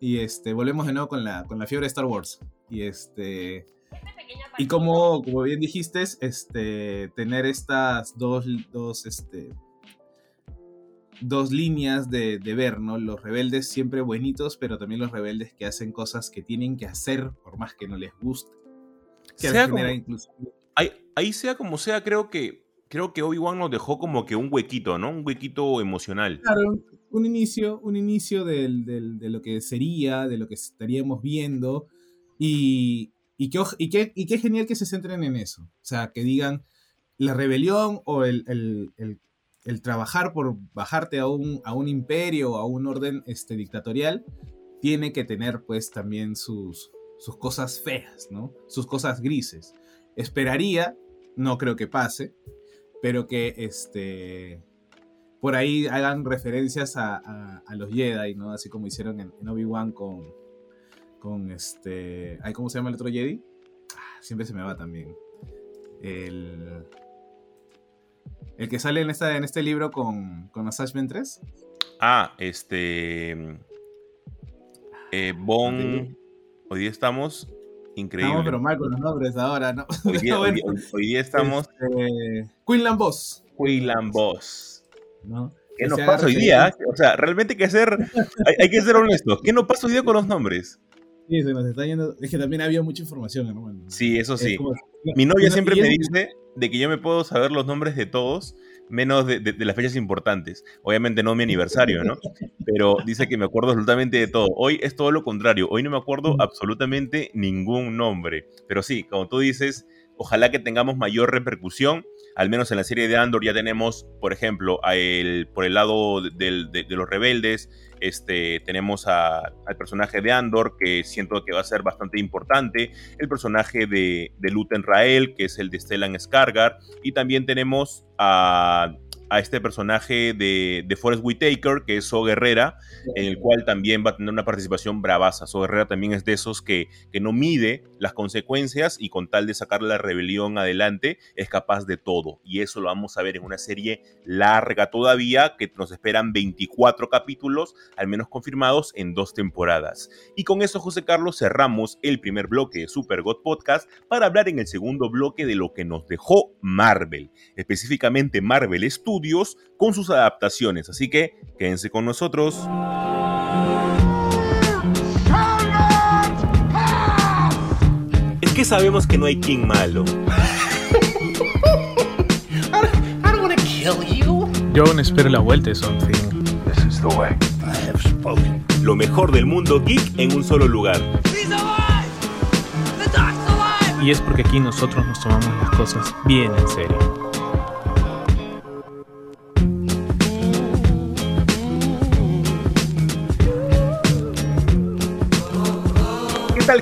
A: Y este, volvemos de nuevo con la, con la fiebre de Star Wars. Y este... Y como, como bien dijiste, este, tener estas dos, dos este, dos líneas de, ver, ¿no? Los rebeldes siempre buenitos, pero también los rebeldes que hacen cosas que tienen que hacer por más que no les guste.
B: Que sea como, ahí, ahí, sea como sea, creo que creo que Obi-Wan nos dejó como que un huequito, ¿no? Un huequito emocional.
A: Claro, un inicio, un inicio del, del, de lo que sería, de lo que estaríamos viendo. Y, y, qué, y, qué, y qué genial que se centren en eso. O sea, que digan la rebelión o el, el, el el trabajar por bajarte a un, a un imperio a un orden este, dictatorial tiene que tener pues también sus, sus cosas feas, ¿no? Sus cosas grises. Esperaría, no creo que pase, pero que este, por ahí hagan referencias a, los Jedi, ¿no? Así como hicieron en, Obi-Wan con, con este... ¿Cómo se llama el otro Jedi? Ah, siempre se me va también. El... El que sale en, esta, en este libro con, con Asajj Ventress.
B: Ah, este. Eh, bon. Hoy día estamos increíble.
A: Estamos pero mal con los nombres ahora, ¿no?
B: Hoy día, estamos.
A: Este, Quinlan Boss.
B: Quinlan Boss. ¿No? ¿Qué nos pasa hoy día? O sea, realmente hay que ser, hay, que ser honestos. ¿Qué nos pasa hoy día con los nombres?
A: Sí, se nos está yendo. Es que también había mucha información, ¿no?
B: Sí, eso sí. Mi novia siempre me dice de que yo me puedo saber los nombres de todos, menos de, las fechas importantes. Obviamente no mi aniversario, ¿no? Pero dice que me acuerdo absolutamente de todo. Hoy es todo lo contrario. Hoy no me acuerdo absolutamente ningún nombre. Pero sí, como tú dices, ojalá que tengamos mayor repercusión. al menos en la serie de Andor ya tenemos, por ejemplo, a el, por el lado de, los rebeldes, este, tenemos al personaje de Andor, que siento que va a ser bastante importante, el personaje de, de Luten Rael, que es el de Stellan Skargar, y también tenemos a este personaje de, de Forrest Whitaker, que es So Guerrera, en el cual también va a tener una participación bravaza. So Guerrera también es de esos que, que no mide las consecuencias y con tal de sacar la rebelión adelante, es capaz de todo. Y eso lo vamos a ver en una serie larga todavía, que nos esperan 24 capítulos, al menos confirmados en dos temporadas. Y con eso, José Carlos, cerramos el primer bloque de Super God Podcast para hablar en el segundo bloque de lo que nos dejó Marvel, específicamente Marvel Studios con sus adaptaciones. Así que quédense con nosotros. Es que sabemos que no hay King malo.
C: Yo aún espero la vuelta de Something.
B: Lo mejor del mundo geek en un solo lugar.
C: Y es porque aquí nosotros nos tomamos las cosas bien en serio.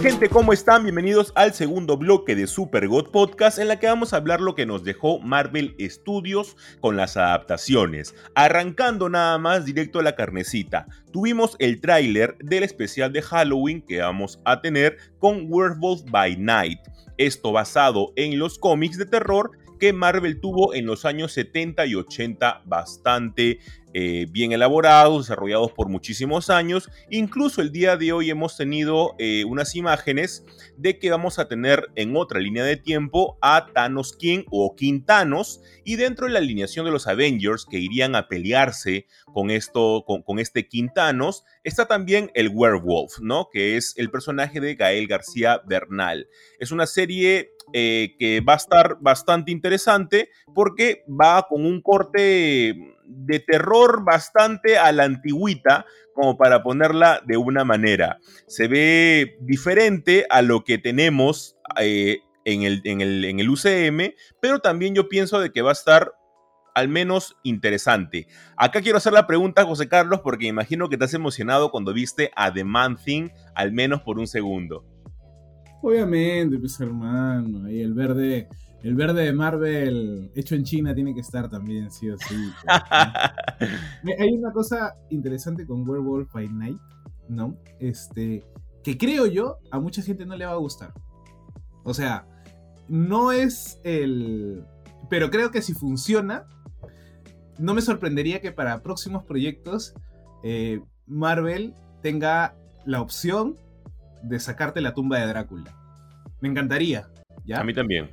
B: Gente? ¿Cómo están? Bienvenidos al segundo bloque de Super God Podcast en la que vamos a hablar lo que nos dejó Marvel Studios con las adaptaciones. Arrancando nada más directo a la carnecita. Tuvimos el tráiler del especial de Halloween que vamos a tener con Werewolf by Night. Esto basado en los cómics de terror que Marvel tuvo en los años 70 y 80 bastante eh, bien elaborados, desarrollados por muchísimos años. Incluso el día de hoy hemos tenido eh, unas imágenes de que vamos a tener en otra línea de tiempo a Thanos King o Quintanos y dentro de la alineación de los Avengers que irían a pelearse con, esto, con, con este Quintanos está también el Werewolf, ¿no? Que es el personaje de Gael García Bernal. Es una serie eh, que va a estar bastante interesante porque va con un corte de terror bastante a la antigüita, como para ponerla de una manera. Se ve diferente a lo que tenemos eh, en, el, en, el, en el UCM, pero también yo pienso de que va a estar al menos interesante. Acá quiero hacer la pregunta, José Carlos, porque imagino que te has emocionado cuando viste a The Man Thing, al menos por un segundo.
A: Obviamente, pues hermano, ahí el verde, el verde de Marvel hecho en China tiene que estar también, sí o sí. Pues, Hay una cosa interesante con Werewolf by Night, ¿no? Este, que creo yo a mucha gente no le va a gustar. O sea, no es el... Pero creo que si funciona, no me sorprendería que para próximos proyectos eh, Marvel tenga la opción de sacarte la tumba de Drácula. Me encantaría. ¿ya?
B: A mí también.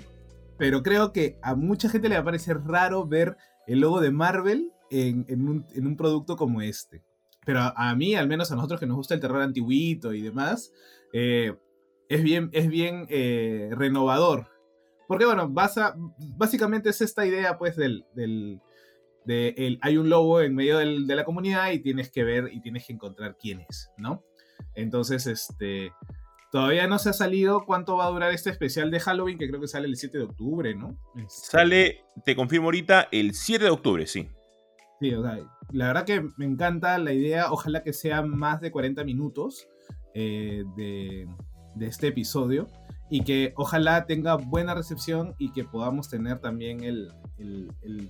A: Pero creo que a mucha gente le va a parecer raro ver el logo de Marvel en, un, producto como este. Pero a, mí, al menos a nosotros que nos gusta el terror antiguito y demás, eh, es bien, es bien eh, renovador. Porque bueno, básicamente es esta idea pues del, del de hay un lobo en medio de la comunidad y tienes que ver y tienes que encontrar quién es, ¿no? Entonces, este, todavía no se ha salido cuánto va a durar este especial de Halloween, que creo que sale el 7 de octubre, ¿no?
B: Este, sale, te confirmo ahorita, el 7 de octubre, sí.
A: Sí, o sea, la verdad que me encanta la idea, ojalá que sea más de 40 minutos eh, de, este episodio y que ojalá tenga buena recepción y que podamos tener también el,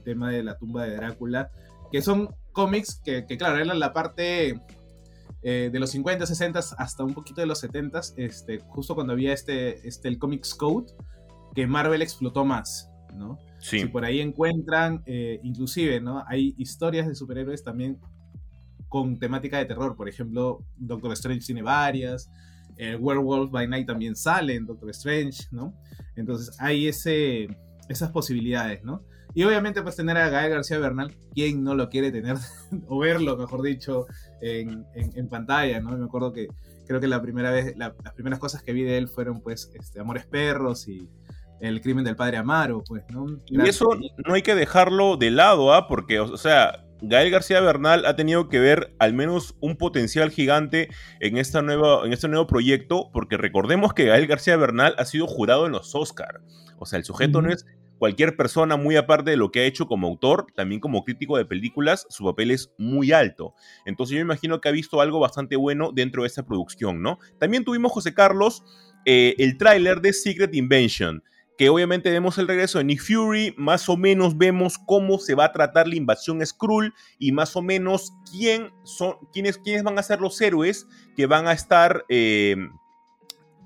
A: tema de la tumba de Drácula, que son cómics que, que claro, eran la parte eh, de los 50, 60 hasta un poquito de los 70, este, justo cuando había este, este, el Comics Code, que Marvel explotó más, ¿no? Sí. Si por ahí encuentran, eh, inclusive, ¿no? Hay historias de superhéroes también con temática de terror, por ejemplo, Doctor Strange tiene varias, el Werewolf by Night también sale en Doctor Strange, ¿no? Entonces hay ese, esas posibilidades, ¿no? Y obviamente pues tener a Gael García Bernal, ¿quién no lo quiere tener? o verlo, mejor dicho, en, en, pantalla, ¿no? Me acuerdo que creo que la primera vez, las primeras cosas que vi de él fueron pues este, Amores Perros y El crimen del padre Amaro, pues, ¿no?
B: Y eso no hay que dejarlo de lado, ¿ah? Porque, o sea, Gael García Bernal ha tenido que ver al menos un potencial gigante en, esta nueva, en este nuevo proyecto, porque recordemos que Gael García Bernal ha sido jurado en los Oscars. O sea, el sujeto no es cualquier persona, muy aparte de lo que ha hecho como autor, también como crítico de películas, su papel es muy alto. Entonces yo me imagino que ha visto algo bastante bueno dentro de esa producción, ¿no? También tuvimos, José Carlos, eh, el tráiler de Secret Invention que obviamente vemos el regreso de Nick Fury, más o menos vemos cómo se va a tratar la invasión Skrull y más o menos quién son, quiénes, quiénes van a ser los héroes que van a estar, eh,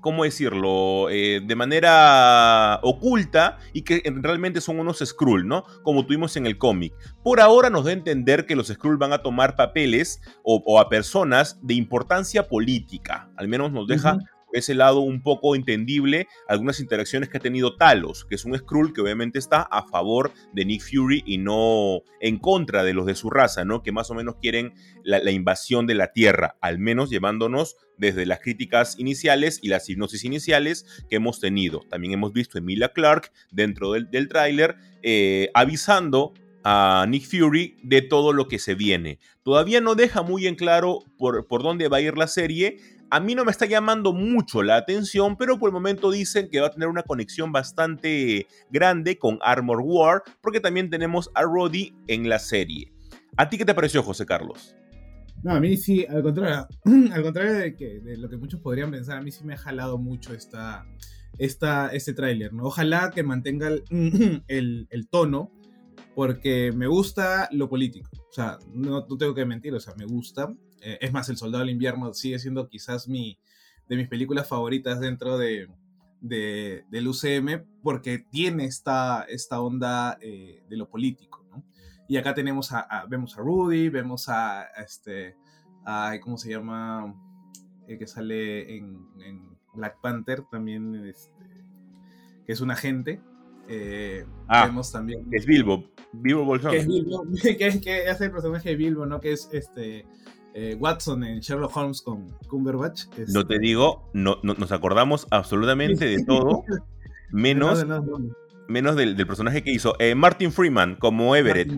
B: ¿cómo decirlo?, eh, de manera oculta y que realmente son unos Skrull, ¿no? Como tuvimos en el cómic. Por ahora nos da a entender que los Skrull van a tomar papeles o, a personas de importancia política, al menos nos deja ese lado un poco entendible algunas interacciones que ha tenido Talos, que es un Skrull que obviamente está a favor de Nick Fury y no en contra de los de su raza, ¿no? Que más o menos quieren la, invasión de la Tierra, al menos llevándonos desde las críticas iniciales y las hipnosis iniciales que hemos tenido. También hemos visto a Emilia Clark dentro del, del tráiler eh, avisando a Nick Fury de todo lo que se viene. Todavía no deja muy en claro por, por dónde va a ir la serie, a mí no me está llamando mucho la atención, pero por el momento dicen que va a tener una conexión bastante grande con Armor War, porque también tenemos a Roddy en la serie. ¿A ti qué te pareció, José Carlos?
A: No, a mí sí, al contrario, al contrario de, lo que muchos podrían pensar, a mí sí me ha jalado mucho esta, esta, este tráiler, ¿no? Ojalá que mantenga el, tono, porque me gusta lo político. O sea, no tengo que mentir, o sea, me gusta. Eh, es más, El Soldado del Invierno sigue siendo quizás mi, de mis películas favoritas dentro de, del UCM porque tiene esta, esta onda eh, de lo político, ¿no? Y acá tenemos a, vemos a Rudy, vemos a, este, ¿cómo se llama? El que sale en, Black Panther también, este, que es un agente. Eh,
B: ah, vemos también... Es Bilbo, Bilbo Bolsón.
A: Que es Bilbo, que, que hace el personaje de Bilbo, ¿no? Que es este eh, Watson en Sherlock Holmes con Cumberbatch.
B: No te digo, no, nos acordamos absolutamente de todo, menos, menos del, personaje que hizo eh, Martin Freeman como Everett.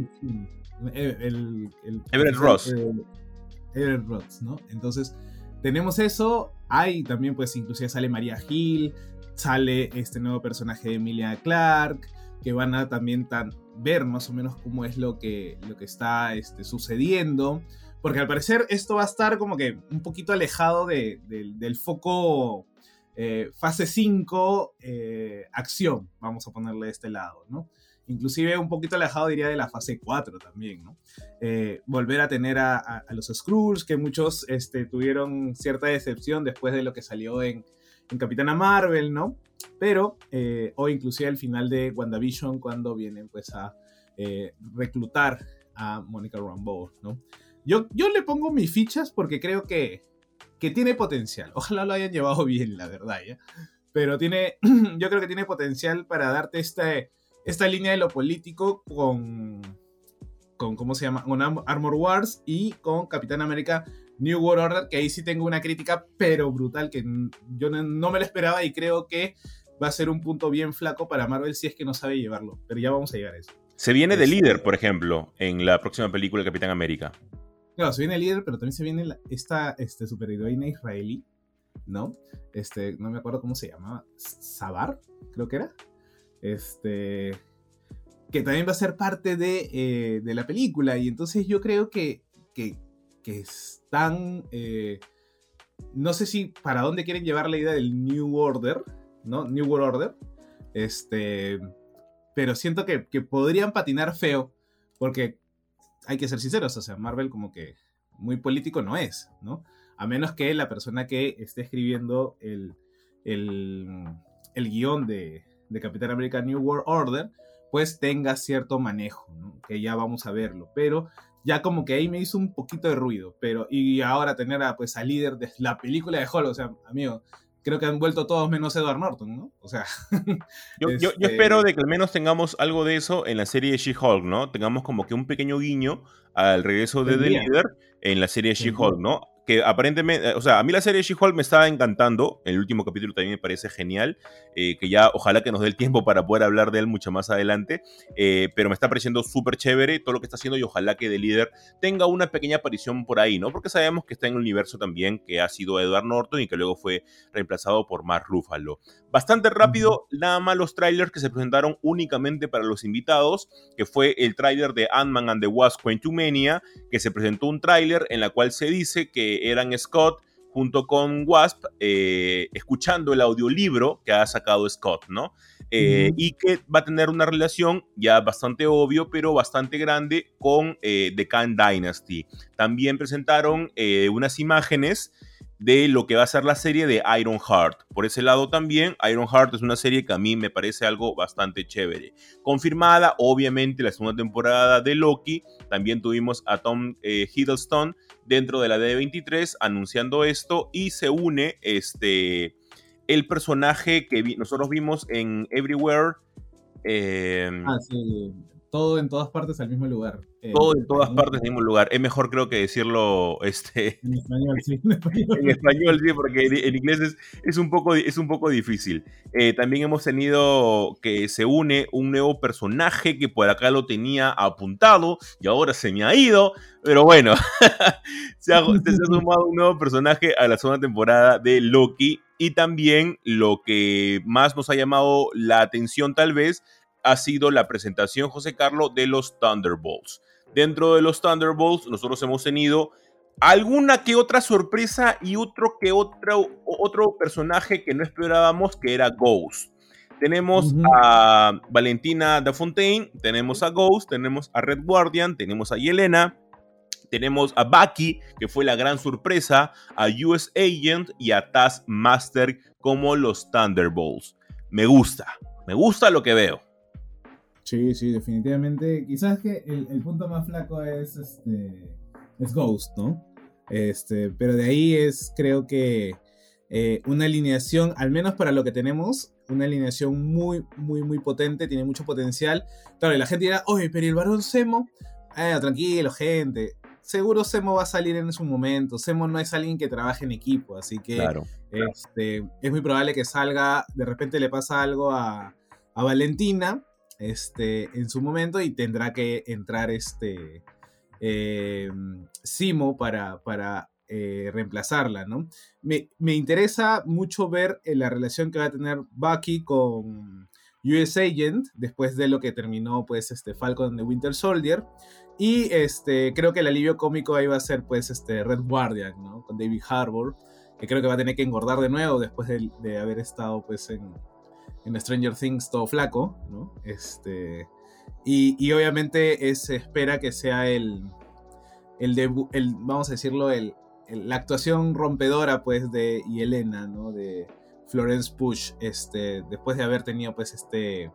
A: El,
B: Everett Ross.
A: Everett Ross, ¿no? Entonces, tenemos eso. Hay también, pues, inclusive sale María Hill, sale este nuevo personaje de Emilia Clark, que van a también tan, ver más o menos cómo es lo que, lo que está este, sucediendo. Porque al parecer esto va a estar como que un poquito alejado del foco eh, fase 5 eh, acción, vamos a ponerle de este lado, ¿no? Inclusive un poquito alejado diría de la fase 4 también, ¿no? Eh, volver a tener a, los Skrulls, que muchos este, tuvieron cierta decepción después de lo que salió en, en Capitana Marvel, ¿no? Pero, o inclusive al final de WandaVision, cuando vienen pues a reclutar a Monica Rambeau, ¿no? Yo, yo le pongo mis fichas porque creo que, que tiene potencial. Ojalá lo hayan llevado bien, la verdad, ¿ya? Pero tiene, yo creo que tiene potencial para darte este, esta línea de lo político con, con, ¿cómo se llama? Con Armor Wars y con Capitán América New World Order, que ahí sí tengo una crítica, pero brutal, que yo no, no me la esperaba y creo que va a ser un punto bien flaco para Marvel si es que no sabe llevarlo. Pero ya vamos a llegar a eso.
B: Se viene de este líder, por ejemplo, en la próxima película de Capitán América.
A: Claro, se viene el líder, pero también se viene esta este, superheroína israelí, ¿no? Este, no me acuerdo cómo se llamaba. Sabar, creo que era. Este. Que también va a ser parte de, eh, de la película. Y entonces yo creo que, que, están. Eh, no sé si para dónde quieren llevar la idea del New Order, ¿no? New World Order. Este. Pero siento que, que podrían patinar feo. Porque hay que ser sinceros, o sea, Marvel como que muy político no es, ¿no? A menos que la persona que esté escribiendo el, el, el guion de, de Capitán América New World Order, pues tenga cierto manejo, ¿no? Que ya vamos a verlo, pero ya como que ahí me hizo un poquito de ruido, pero y ahora tener a pues al líder de la película de Hulk, o sea, amigo, creo que han vuelto todos menos Edward Norton, ¿no? O sea.
B: yo, yo, este espero de que al menos tengamos algo de eso en la serie de She-Hulk, ¿no? Tengamos como que un pequeño guiño al regreso de The Leader en la serie She-Hulk, ¿no? Que aparentemente, eh, o sea, a mí la serie de She-Hulk me estaba encantando, el último capítulo también me parece genial, eh, que ya ojalá que nos dé el tiempo para poder hablar de él mucho más adelante, eh, pero me está pareciendo súper chévere todo lo que está haciendo y ojalá que The Líder tenga una pequeña aparición por ahí, ¿no? Porque sabemos que está en el universo también, que ha sido Edward Norton y que luego fue reemplazado por Mark Ruffalo. Bastante rápido, nada más los trailers que se presentaron únicamente para los invitados, que fue el tráiler de Ant-Man and the Wasp Quantumania, que se presentó un tráiler en la cual se dice que eran Scott junto con Wasp, eh, escuchando el audiolibro que ha sacado Scott, ¿no? Eh, y que va a tener una relación ya bastante obvio, pero bastante grande con eh, The Khan Dynasty. También presentaron unas imágenes de lo que va a ser la serie de Iron Heart. Por ese lado también, Iron Heart es una serie que a mí me parece algo bastante chévere. Confirmada, obviamente, la segunda temporada de Loki. También tuvimos a Tom eh, Hiddleston dentro de la D23 anunciando esto y se une este, el personaje que nosotros vimos en Everywhere.
A: Sí todo en todas partes al mismo lugar.
B: todo en todas partes al mismo lugar. Es mejor creo que decirlo este,
A: en español, sí.
B: En español, sí, porque en, inglés es, un poco, es un poco difícil. Eh, también hemos tenido que se une un nuevo personaje que por acá lo tenía apuntado y ahora se me ha ido. Pero bueno, se, ha, se ha sumado un nuevo personaje a la segunda temporada de Loki. Y también lo que más nos ha llamado la atención tal vez ha sido la presentación, José Carlos, de los Thunderbolts. Dentro de los Thunderbolts, nosotros hemos tenido alguna que otra sorpresa y otro que otro, otro personaje que no esperábamos, que era Ghost. Tenemos a Valentina da Fontaine, tenemos a Ghost, tenemos a Red Guardian, tenemos a Yelena, tenemos a Bucky, que fue la gran sorpresa, a US Agent y a Taskmaster como los Thunderbolts. Me gusta, me gusta lo que veo.
A: Sí, sí, definitivamente. Quizás que el, punto más flaco es este. Es Ghost, ¿no? Este, pero de ahí es, creo que. Eh, una alineación, al menos para lo que tenemos, una alineación muy, muy, muy potente, tiene mucho potencial. Claro, y la gente dirá, oye, pero el varón Semo, eh, tranquilo, gente. Seguro Semo va a salir en su momento. Semo no es alguien que trabaje en equipo, así que este, es muy probable que salga, de repente le pasa algo a, a Valentina este, en su momento y tendrá que entrar este eh, Simo para, para eh, reemplazarla, ¿no? Me, interesa mucho ver eh, la relación que va a tener Bucky con US Agent después de lo que terminó pues este Falcon de Winter Soldier y este creo que el alivio cómico ahí va a ser pues este Red Guardian, ¿no? Con David Harbour que creo que va a tener que engordar de nuevo después de, de haber estado pues en en Stranger Things todo flaco, ¿no? Este, y, obviamente se espera que sea el, el, el vamos a decirlo, el, la actuación rompedora, pues, de Yelena, ¿no? De Florence Push, este, después de haber tenido, pues, este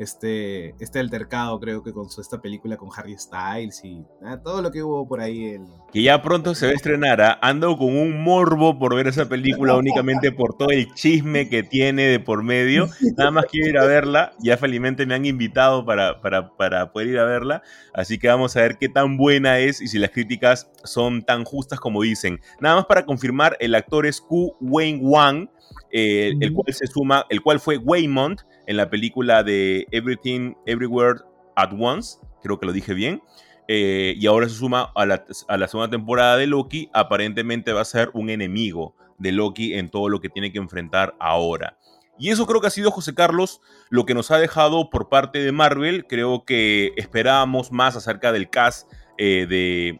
A: este, este altercado, creo que con su, esta película con Harry Styles y ah, todo lo que hubo por ahí. El...
B: Que ya pronto se va a estrenar. ¿ah? Ando con un morbo por ver esa película únicamente por todo el chisme que tiene de por medio. Nada más quiero ir a verla. Ya felizmente me han invitado para, para, para poder ir a verla. Así que vamos a ver qué tan buena es y si las críticas son tan justas como dicen. Nada más para confirmar, el actor es Ku Wayne Wang. Eh, el cual se suma, el cual fue Waymont en la película de Everything Everywhere at Once, creo que lo dije bien, eh, y ahora se suma a la, a la segunda temporada de Loki, aparentemente va a ser un enemigo de Loki en todo lo que tiene que enfrentar ahora. Y eso creo que ha sido, José Carlos, lo que nos ha dejado por parte de Marvel. Creo que esperábamos más acerca del cast eh,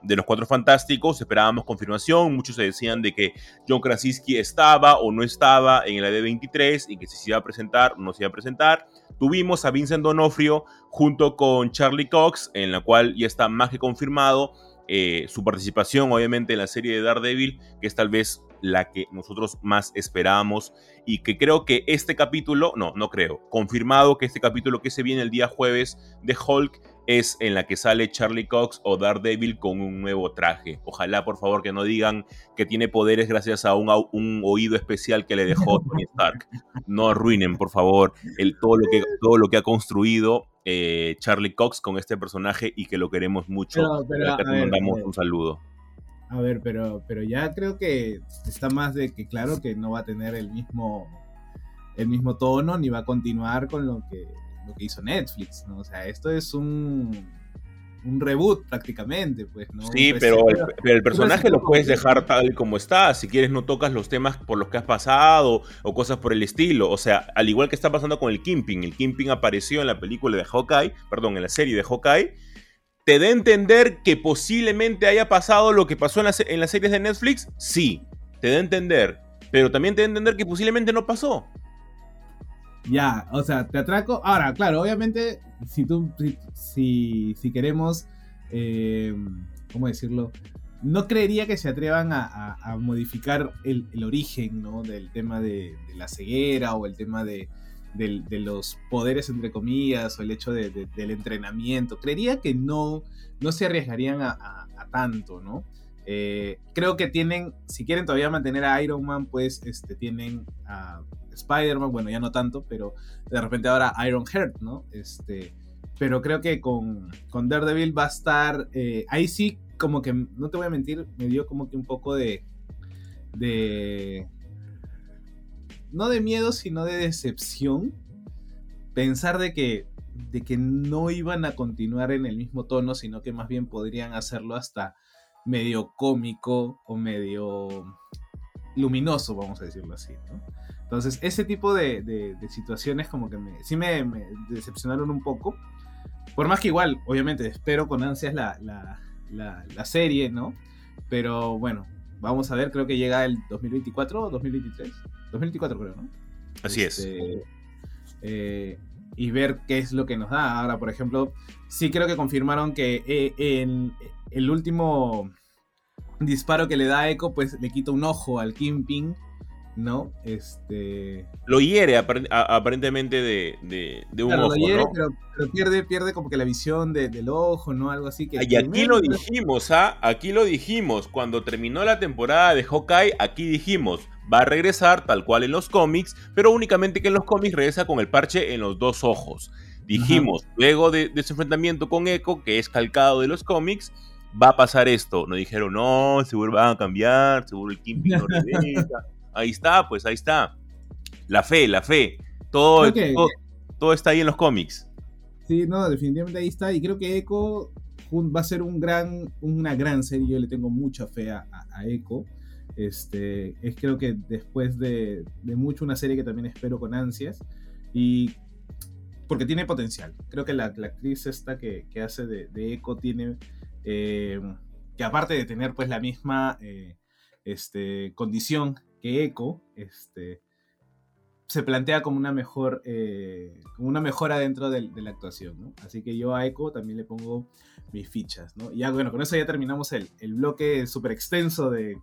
B: de, los Cuatro Fantásticos. Esperábamos confirmación. Muchos se decían de que John Krasinski estaba o no estaba en el AD23 y que si se iba a presentar o no se iba a presentar. Tuvimos a Vincent Donofrio junto con Charlie Cox, en la cual ya está más que confirmado eh, su participación, obviamente, en la serie de Daredevil, que es tal vez la que nosotros más esperábamos y que creo que este capítulo, no, no creo, confirmado que este capítulo que se viene el día jueves de Hulk es en la que sale Charlie Cox o Daredevil con un nuevo traje. Ojalá, por favor, que no digan que tiene poderes gracias a un, un oído especial que le dejó Tony Stark. No arruinen, por favor, el, todo, lo que, todo lo que ha construido eh, Charlie Cox con este personaje y que lo queremos mucho. Pero, mandamos un saludo.
A: A ver, pero, pero ya creo que está más de que claro que no va a tener el mismo, el mismo tono ni va a continuar con lo que, lo que hizo Netflix, ¿no? O sea, esto es un, un reboot prácticamente, pues, ¿no?
B: Sí, pero el, pero el personaje lo puedes dejar tal como está. Si quieres, no tocas los temas por los que has pasado o cosas por el estilo. O sea, al igual que está pasando con el Kimping. El Kimping apareció en la película de Hawkeye, perdón, en la serie de Hawkeye. ¿Te da a entender que posiblemente haya pasado lo que pasó en, las, en las series de Netflix? Sí, te da a entender. Pero también te da a entender que posiblemente no pasó.
A: Ya, o sea, te atraco. Ahora, claro, obviamente, si tú, si, si, queremos, eh, ¿cómo decirlo? No creería que se atrevan a, modificar el, origen, ¿no? Del tema de, la ceguera o el tema de, los poderes, entre comillas, o el hecho del entrenamiento. Creería que no, no se arriesgarían a, a tanto, ¿no? Eh, creo que tienen, si quieren todavía mantener a Iron Man, pues este, tienen a Spider-Man, bueno, ya no tanto, pero de repente ahora Iron Heart, ¿no? Este, pero creo que con, con Daredevil va a estar, eh, ahí sí, como que, no te voy a mentir, me dio como que un poco de, de, no de miedo, sino de decepción, pensar de que, de que no iban a continuar en el mismo tono, sino que más bien podrían hacerlo hasta medio cómico o medio luminoso, vamos a decirlo así, ¿no? Entonces, ese tipo de, de, de situaciones como que me, sí me, me, decepcionaron un poco. Por más que igual, obviamente, espero con ansias la, la, la, la, serie, ¿no? Pero bueno, vamos a ver, creo que llega el 2024 o 2023. 2024 creo, ¿no?
B: Así este, es.
A: Eh, y ver qué es lo que nos da. Ahora, por ejemplo, sí creo que confirmaron que eh, en el último disparo que le da Echo, pues le quita un ojo al Kingpin ¿no? Este...
B: Lo hiere aparentemente de, de, de un
A: claro,
B: ojo,
A: lo hiere,
B: ¿no?
A: pero, pero, pierde, pierde como que la visión de, del ojo, ¿no? Algo así que...
B: Y aquí lo dijimos, ¿ah? Aquí lo dijimos. Cuando terminó la temporada de Hawkeye, aquí dijimos, va a regresar tal cual en los cómics, pero únicamente que en los cómics regresa con el parche en los dos ojos. Dijimos, Ajá. luego de, de, su enfrentamiento con Echo, que es calcado de los cómics, va a pasar esto. Nos dijeron, no, seguro van a cambiar, seguro el Kingpin no regresa. Ahí está, pues ahí está. La fe, la fe. Todo, okay. todo, todo, está ahí en los cómics.
A: Sí, no, definitivamente ahí está. Y creo que Echo va a ser un gran, una gran serie. Yo le tengo mucha fe a, a, Echo. Este, es creo que después de, de, mucho una serie que también espero con ansias. Y porque tiene potencial. Creo que la, la actriz esta que, que hace de, de, Echo tiene... Eh, que aparte de tener pues la misma eh, este, condición que Echo este, se plantea como una mejor eh, como una mejora dentro de, de, la actuación, ¿no? Así que yo a Echo también le pongo mis fichas, ¿no? Y bueno, con eso ya terminamos el, el bloque súper extenso de,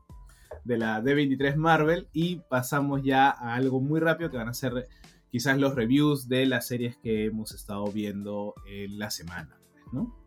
A: de, la D23 Marvel y pasamos ya a algo muy rápido que van a ser quizás los reviews de las series que hemos estado viendo en la semana, ¿no?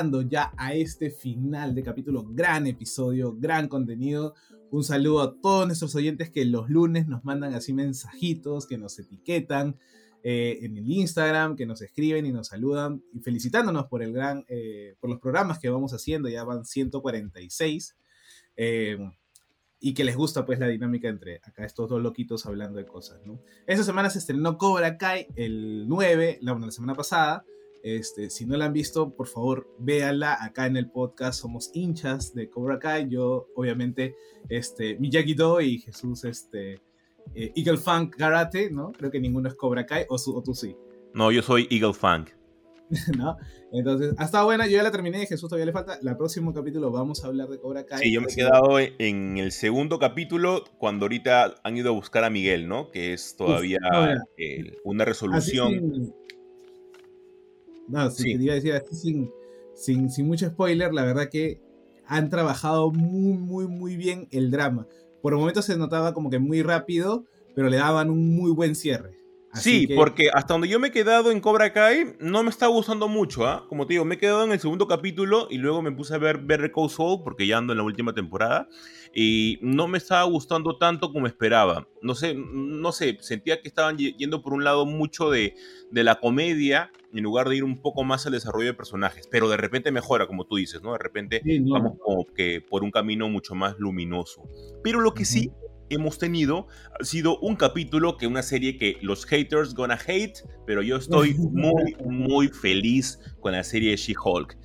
A: Llegando ya a este final de capítulo, gran episodio, gran contenido. Un saludo a todos nuestros oyentes que los lunes nos mandan así mensajitos, que nos etiquetan eh, en el Instagram, que nos escriben y nos saludan y felicitándonos por el gran, eh, por los programas que vamos haciendo, ya van 146. Eh, y que les gusta pues la dinámica entre acá estos dos loquitos hablando de cosas, ¿no? Esta semana se estrenó Cobra Kai el 9, la, la semana pasada, este, si no la han visto, por favor, véanla acá en el podcast. Somos hinchas de Cobra Kai. Yo, obviamente, este, Miyagi Do y Jesús, este, eh, Eagle Funk Karate, ¿no? Creo que ninguno es Cobra Kai, o, su, o tú sí.
B: No, yo soy Eagle Funk.
A: ¿No? Entonces, ha estado buena, yo ya la terminé, Jesús todavía le falta. El próximo capítulo vamos a hablar de Cobra Kai.
B: Sí, yo me he quedado en el segundo capítulo cuando ahorita han ido a buscar a Miguel, ¿no? Que es todavía Uf, eh, una resolución.
A: Así, no, si te iba a decir así sin, sin, sin mucho spoiler, la verdad que han trabajado muy, muy, muy bien el drama. Por momentos se notaba como que muy rápido, pero le daban un muy buen cierre
B: sí, porque hasta donde yo me he quedado en Cobra Kai no me está gustando mucho, ¿ah? Como te digo, me he quedado en el segundo capítulo y luego me puse a ver Better Call Saul porque ya ando en la última temporada y no me estaba gustando tanto como esperaba. No sé, no sé, sentía que estaban yendo por un lado mucho de, de la comedia en lugar de ir un poco más al desarrollo de personajes, pero de repente mejora, como tú dices, ¿no? De repente vamos como que por un camino mucho más luminoso. Pero lo que sí hemos tenido ha sido un capítulo que una serie que los haters gonna hate, pero yo estoy muy, muy feliz con la serie She-Hulk.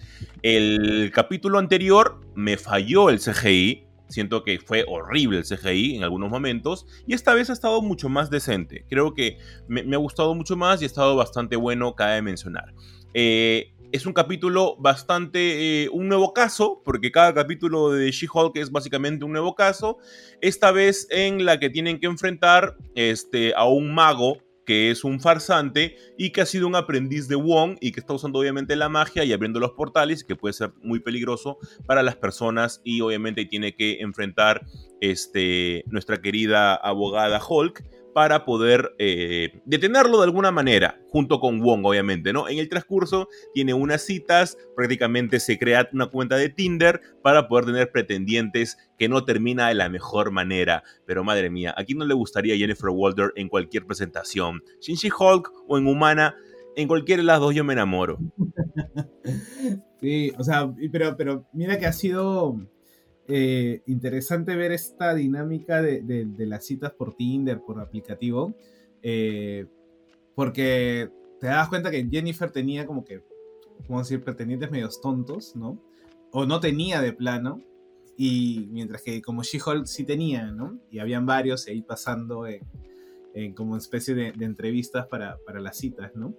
B: El capítulo anterior me falló el CGI, siento que fue horrible el CGI en algunos momentos, y esta vez ha estado mucho más decente. Creo que me, me ha gustado mucho más y ha estado bastante bueno, cabe mencionar. Eh, es un capítulo bastante, eh, un nuevo caso, porque cada capítulo de She-Hulk es básicamente un nuevo caso, esta vez en la que tienen que enfrentar este, a un mago que es un farsante y que ha sido un aprendiz de Wong y que está usando obviamente la magia y abriendo los portales, que puede ser muy peligroso para las personas y obviamente tiene que enfrentar este, nuestra querida abogada Hulk para poder eh, detenerlo de alguna manera, junto con Wong, obviamente, ¿no? En el transcurso tiene unas citas, prácticamente se crea una cuenta de Tinder para poder tener pretendientes que no termina de la mejor manera. Pero madre mía, ¿a quién no le gustaría Jennifer Walter en cualquier presentación? Shinji Hulk o en Humana, en cualquiera de las dos yo me enamoro.
A: Sí, o sea, pero, pero mira que ha sido eh, interesante ver esta dinámica de, las citas por Tinder, por aplicativo, eh, porque te das cuenta que Jennifer tenía como que, ¿cómo decir?, pretendientes medios tontos, ¿no? O no tenía de plano, y mientras que como She-Hulk sí tenía, ¿no? Y habían varios ahí pasando en, como especie de, entrevistas para, para las citas, ¿no?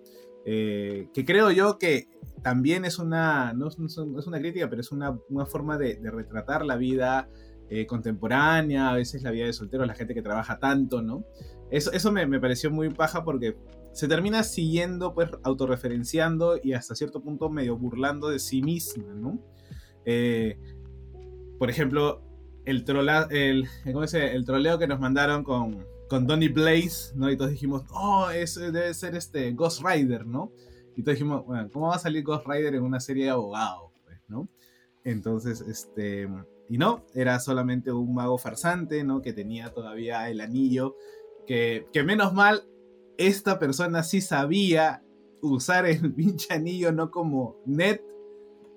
A: Eh, que creo yo que también es una, no, es una crítica, pero es una, forma de, retratar la vida eh, contemporánea, a veces la vida de solteros, la gente que trabaja tanto, ¿no? Eso, eso me, pareció muy paja porque se termina siguiendo, pues, autorreferenciando y hasta cierto punto medio burlando de sí misma, ¿no? Eh, por ejemplo, el, trola, el, el troleo que nos mandaron con, con Donny Blaze, ¿no? Y todos dijimos, oh, ese debe ser este Ghost Rider, ¿no? Y todos dijimos, bueno, ¿cómo va a salir Ghost Rider en una serie de abogados, pues, ¿no? Entonces, este, y no, era solamente un mago farsante, ¿no? Que tenía todavía el anillo, que, que menos mal, esta persona sí sabía usar el pinche anillo, no como Ned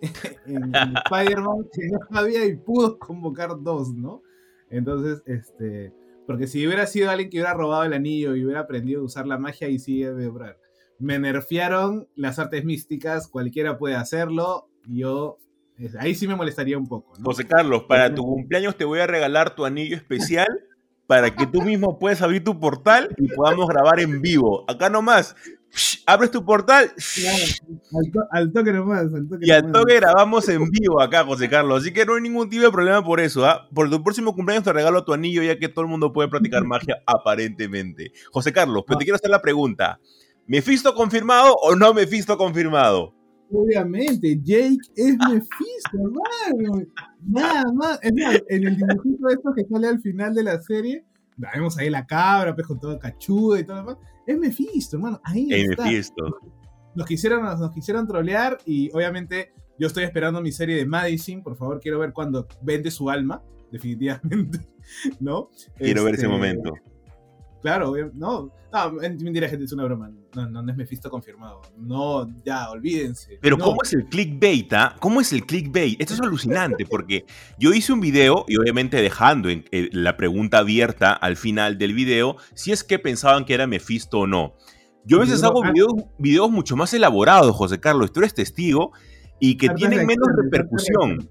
A: en, en Spider-Man, que no sabía y pudo convocar dos, ¿no? Entonces, este porque si hubiera sido alguien que hubiera robado el anillo y hubiera aprendido a usar la magia, y sí de obrar. Me nerfearon las artes místicas, cualquiera puede hacerlo. Yo ahí sí me molestaría un poco.
B: José Carlos, para tu cumpleaños te voy a regalar tu anillo especial para que tú mismo puedas abrir tu portal y podamos grabar en vivo. Acá nomás, abres tu portal.
A: al, toque nomás.
B: y al toque grabamos en vivo acá, José Carlos. Así que no hay ningún tipo de problema por eso. ¿ah? Por tu próximo cumpleaños te regalo tu anillo, ya que todo el mundo puede practicar magia aparentemente. José Carlos, pero te quiero hacer la pregunta. ¿Mefisto confirmado o no Mefisto confirmado?
A: Obviamente, Jake es Mephisto, hermano. Nada más. Es más, en el dibujito de esto que sale al final de la serie, vemos ahí la cabra, pues con todo cachudo y todo lo demás. Es Mephisto, hermano. Ahí es está. Mephisto. Nos quisieron, nos, quisieron trolear y obviamente yo estoy esperando mi serie de Madison. Por favor, quiero ver cuando vende su alma, definitivamente. ¿No?
B: Quiero ver ese este, momento.
A: Claro, no, no, mentira, gente, es una broma. No, no, es Mephisto confirmado. No, ya, olvídense.
B: Pero ¿cómo es el clickbait? Ah? ¿Cómo es el clickbait? Esto es alucinante porque yo hice un video y obviamente dejando en, eh, la pregunta abierta al final del video si es que pensaban que era Mephisto o no. Yo a veces hago videos, mucho más elaborados, José Carlos, tú eres testigo, y que tienen menos repercusión.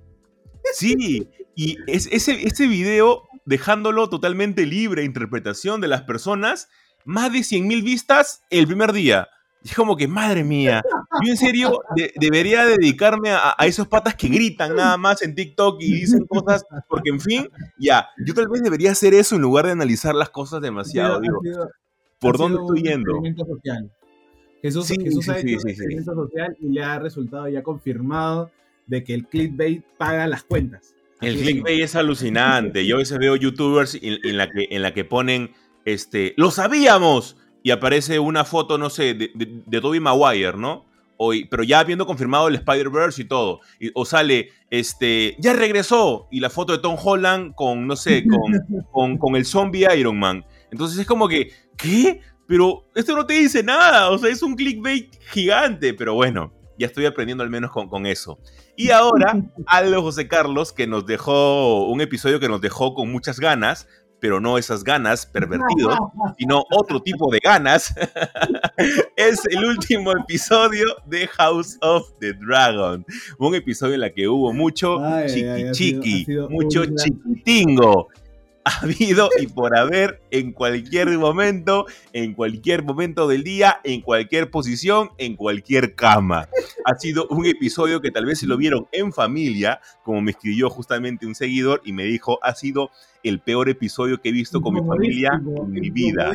B: Sí, y ese, ese video dejándolo totalmente libre a interpretación de las personas, más de 100.000 vistas el primer día. Y es como que, madre mía, yo en serio debería dedicarme a, esos patas que gritan nada más en TikTok y dicen cosas, porque en fin, ya, yo tal vez debería hacer eso en lugar de analizar las cosas demasiado. Digo, ¿por dónde estoy yendo?
A: Jesús, Jesús ha hecho un experimento social y le ha resultado ya confirmado de que el clickbait paga las cuentas.
B: El clickbait es alucinante. Yo a veces veo youtubers en, la, que, en la que ponen, este, ¡lo sabíamos! Y aparece una foto, no sé, de, de, Tobey Maguire, ¿no? pero ya habiendo confirmado el Spider-Verse y todo. o sale, este, ya regresó. Y la foto de Tom Holland con, no sé, con, con, con el zombie Iron Man. Entonces es como que, ¿qué? Pero esto no te dice nada. O sea, es un clickbait gigante. Pero bueno, ya estoy aprendiendo al menos con, con eso. Y ahora, Aldo José Carlos, que nos dejó un episodio que nos dejó con muchas ganas, pero no esas ganas pervertidos, sino otro tipo de ganas. es el último episodio de House of the Dragon. Un episodio en el que hubo mucho chiqui chiqui, mucho chiquitingo habido y por haber en cualquier momento, en cualquier momento del día, en cualquier posición, en cualquier cama. Ha sido un episodio que tal vez se lo vieron en familia, como me escribió justamente un seguidor y me dijo, ha sido el peor episodio que he visto con mi familia en mi vida.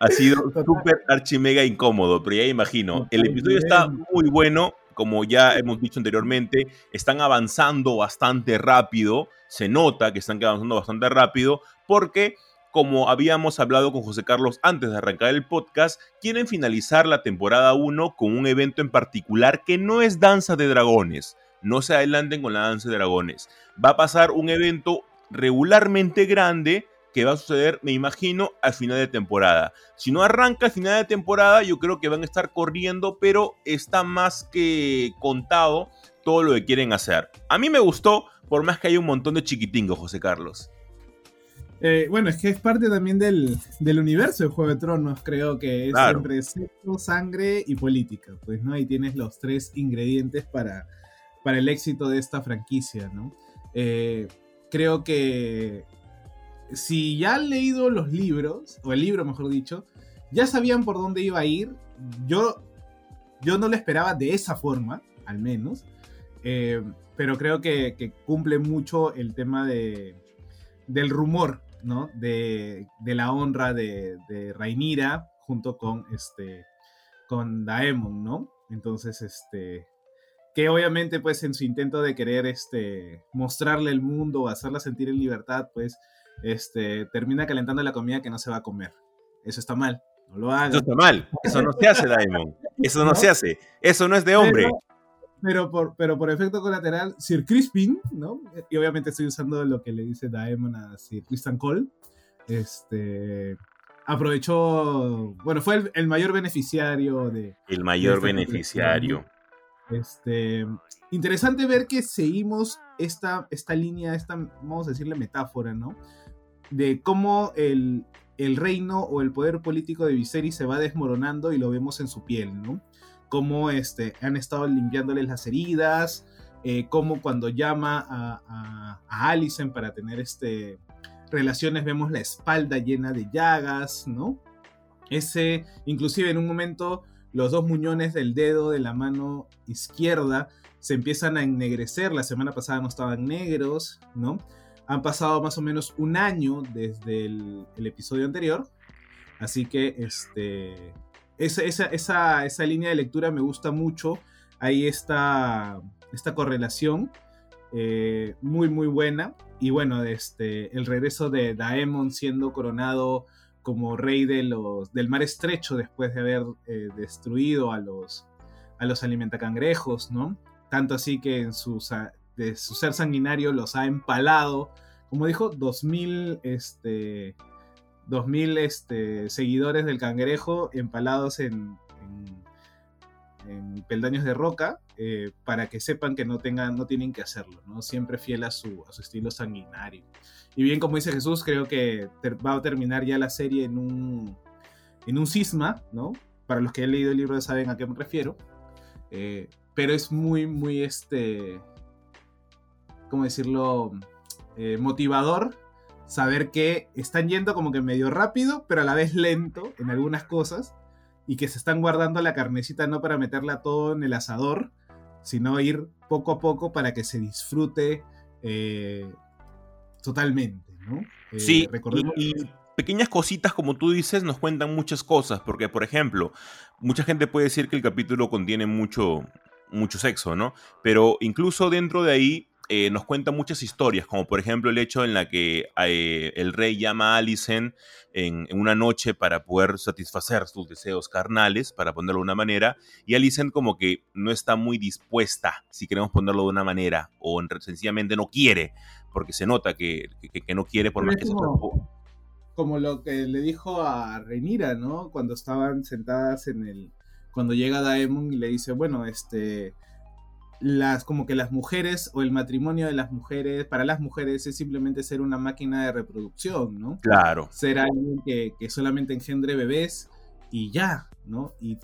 B: Ha sido súper archimega incómodo, pero ya imagino. El episodio está muy bueno, como ya hemos dicho anteriormente, están avanzando bastante rápido, se nota que están avanzando bastante rápido, porque como habíamos hablado con José Carlos antes de arrancar el podcast, quieren finalizar la temporada 1 con un evento en particular que no es Danza de Dragones. No se adelanten con la Danza de Dragones. Va a pasar un evento regularmente grande que va a suceder, me imagino, al final de temporada. Si no arranca al final de temporada, yo creo que van a estar corriendo, pero está más que contado todo lo que quieren hacer. A mí me gustó, por más que haya un montón de chiquitingos, José Carlos.
A: Eh, bueno, es que es parte también del, universo de Juego de Tronos, creo que es entre sexo, sangre y política, pues, ¿no? Ahí tienes los tres ingredientes para, para el éxito de esta franquicia, ¿no? Eh, creo que si ya han leído los libros, o el libro mejor dicho, ya sabían por dónde iba a ir. Yo, yo no lo esperaba de esa forma, al menos. Eh, pero creo que, cumple mucho el tema de, del rumor, ¿no? De, la honra de, de Rainira junto con, este, con Daemon, ¿no? Entonces, este, que obviamente, pues, en su intento de querer, este, mostrarle el mundo, hacerla sentir en libertad, pues, este, termina calentando la comida que no se va a comer. Eso está mal. No lo hagan.
B: Eso está mal. Eso no se hace, Daemon. Eso no, se hace. Eso no es de hombre.
A: Pero, por, pero por efecto colateral, Sir Crispin, ¿no? Y obviamente estoy usando lo que le dice Daemon a Sir Christian Cole. Este. Aprovechó. Bueno, fue el, mayor beneficiario de.
B: El mayor este beneficiario.
A: Este. Interesante ver que seguimos esta, esta línea, esta, vamos a decirle metáfora, ¿no? De cómo el, reino o el poder político de Viserys se va desmoronando y lo vemos en su piel, ¿no? Cómo este, han estado limpiándoles las heridas, eh, cómo cuando llama a, a, para tener este, relaciones vemos la espalda llena de llagas, ¿no? Ese, inclusive en un momento, los dos muñones del dedo de la mano izquierda se empiezan a ennegrecer, la semana pasada no estaban negros, ¿no? Han pasado más o menos un año desde el, episodio anterior. Así que este, esa, esa, línea de lectura me gusta mucho. Ahí está esta correlación. Eh, muy, muy buena. Y bueno, este, el regreso de Daemon siendo coronado como rey de los, del mar estrecho después de haber eh, destruido a los, a los alimentacangrejos, ¿no? Tanto así que en sus, de su ser sanguinario los ha empalado, como dijo, 2000, este, 2000 este, seguidores del cangrejo empalados en, en, peldaños de roca eh, para que sepan que no, tengan, no tienen que hacerlo, ¿no? siempre fiel a su, a su estilo sanguinario. Y bien, como dice Jesús, creo que va a terminar ya la serie en un, en un cisma, ¿no? Para los que han leído el libro saben a qué me refiero. Eh, pero es muy, muy, este, ¿cómo decirlo? Eh, motivador saber que están yendo como que medio rápido, pero a la vez lento en algunas cosas, y que se están guardando la carnecita no para meterla todo en el asador, sino ir poco a poco para que se disfrute eh, totalmente, ¿no?
B: Eh, sí, y, pequeñas cositas, como tú dices, nos cuentan muchas cosas. Porque, por ejemplo, mucha gente puede decir que el capítulo contiene mucho, mucho sexo, ¿no? Pero incluso dentro de ahí eh, nos cuenta muchas historias, como por ejemplo el hecho en la que eh, el rey llama a Alicent en, una noche para poder satisfacer sus deseos carnales, para ponerlo de una manera, y Alicent como que no está muy dispuesta, si queremos ponerlo de una manera, o sencillamente no quiere, porque se nota que, no quiere por más que
A: como, como lo que le dijo a Renira, ¿no? Cuando estaban sentadas en el... Cuando llega Daemon y le dice, bueno, este las como que las mujeres o el matrimonio de las mujeres para las mujeres es simplemente ser una máquina de reproducción, ¿no?
B: Claro.
A: Ser alguien que, solamente engendre bebés y ya, ¿no? Y,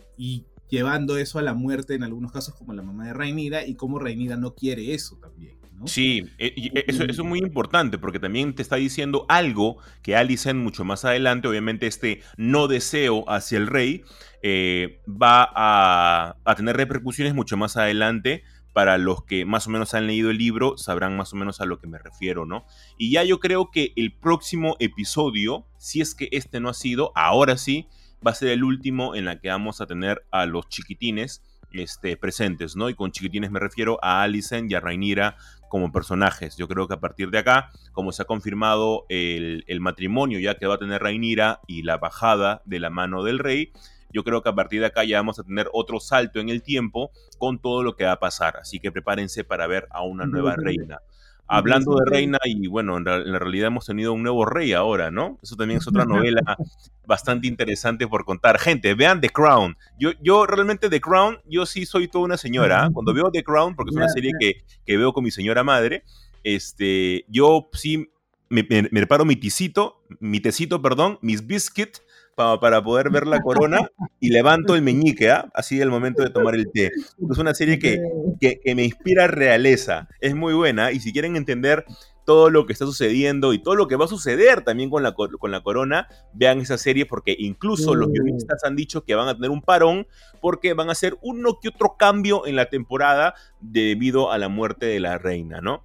A: llevando eso a la muerte en algunos casos como la mamá de Reinira y como Reinira no quiere eso también. ¿no?
B: Sí, eh, eh, eso, eso, es muy importante porque también te está diciendo algo que Alicent mucho más adelante, obviamente este no deseo hacia el rey, eh, va a, a, tener repercusiones mucho más adelante para los que más o menos han leído el libro sabrán más o menos a lo que me refiero, ¿no? Y ya yo creo que el próximo episodio, si es que este no ha sido, ahora sí, va a ser el último en la que vamos a tener a los chiquitines este, presentes, ¿no? Y con chiquitines me refiero a Alicent y a Rhaenyra como personajes. Yo creo que a partir de acá, como se ha confirmado el, matrimonio ya que va a tener Rhaenyra y la bajada de la mano del rey, yo creo que a partir de acá ya vamos a tener otro salto en el tiempo con todo lo que va a pasar. Así que prepárense para ver a una nueva reina. Hablando de reina, y bueno, en, la realidad hemos tenido un nuevo rey ahora, ¿no? Eso también es otra novela bastante interesante por contar. Gente, vean The Crown. Yo, yo realmente The Crown, yo sí soy toda una señora. Cuando veo The Crown, porque es una serie que, que veo con mi señora madre, este, yo sí me, me, me preparo mi ticito, mi tecito, perdón, mis biscuits para, poder ver la corona y levanto el meñique, ¿ah? así el momento de tomar el té. Es una serie que, que, me inspira realeza, es muy buena y si quieren entender todo lo que está sucediendo y todo lo que va a suceder también con la, con la corona, vean esa serie porque incluso los guionistas han dicho que van a tener un parón porque van a hacer uno que otro cambio en la temporada debido a la muerte de la reina, ¿no?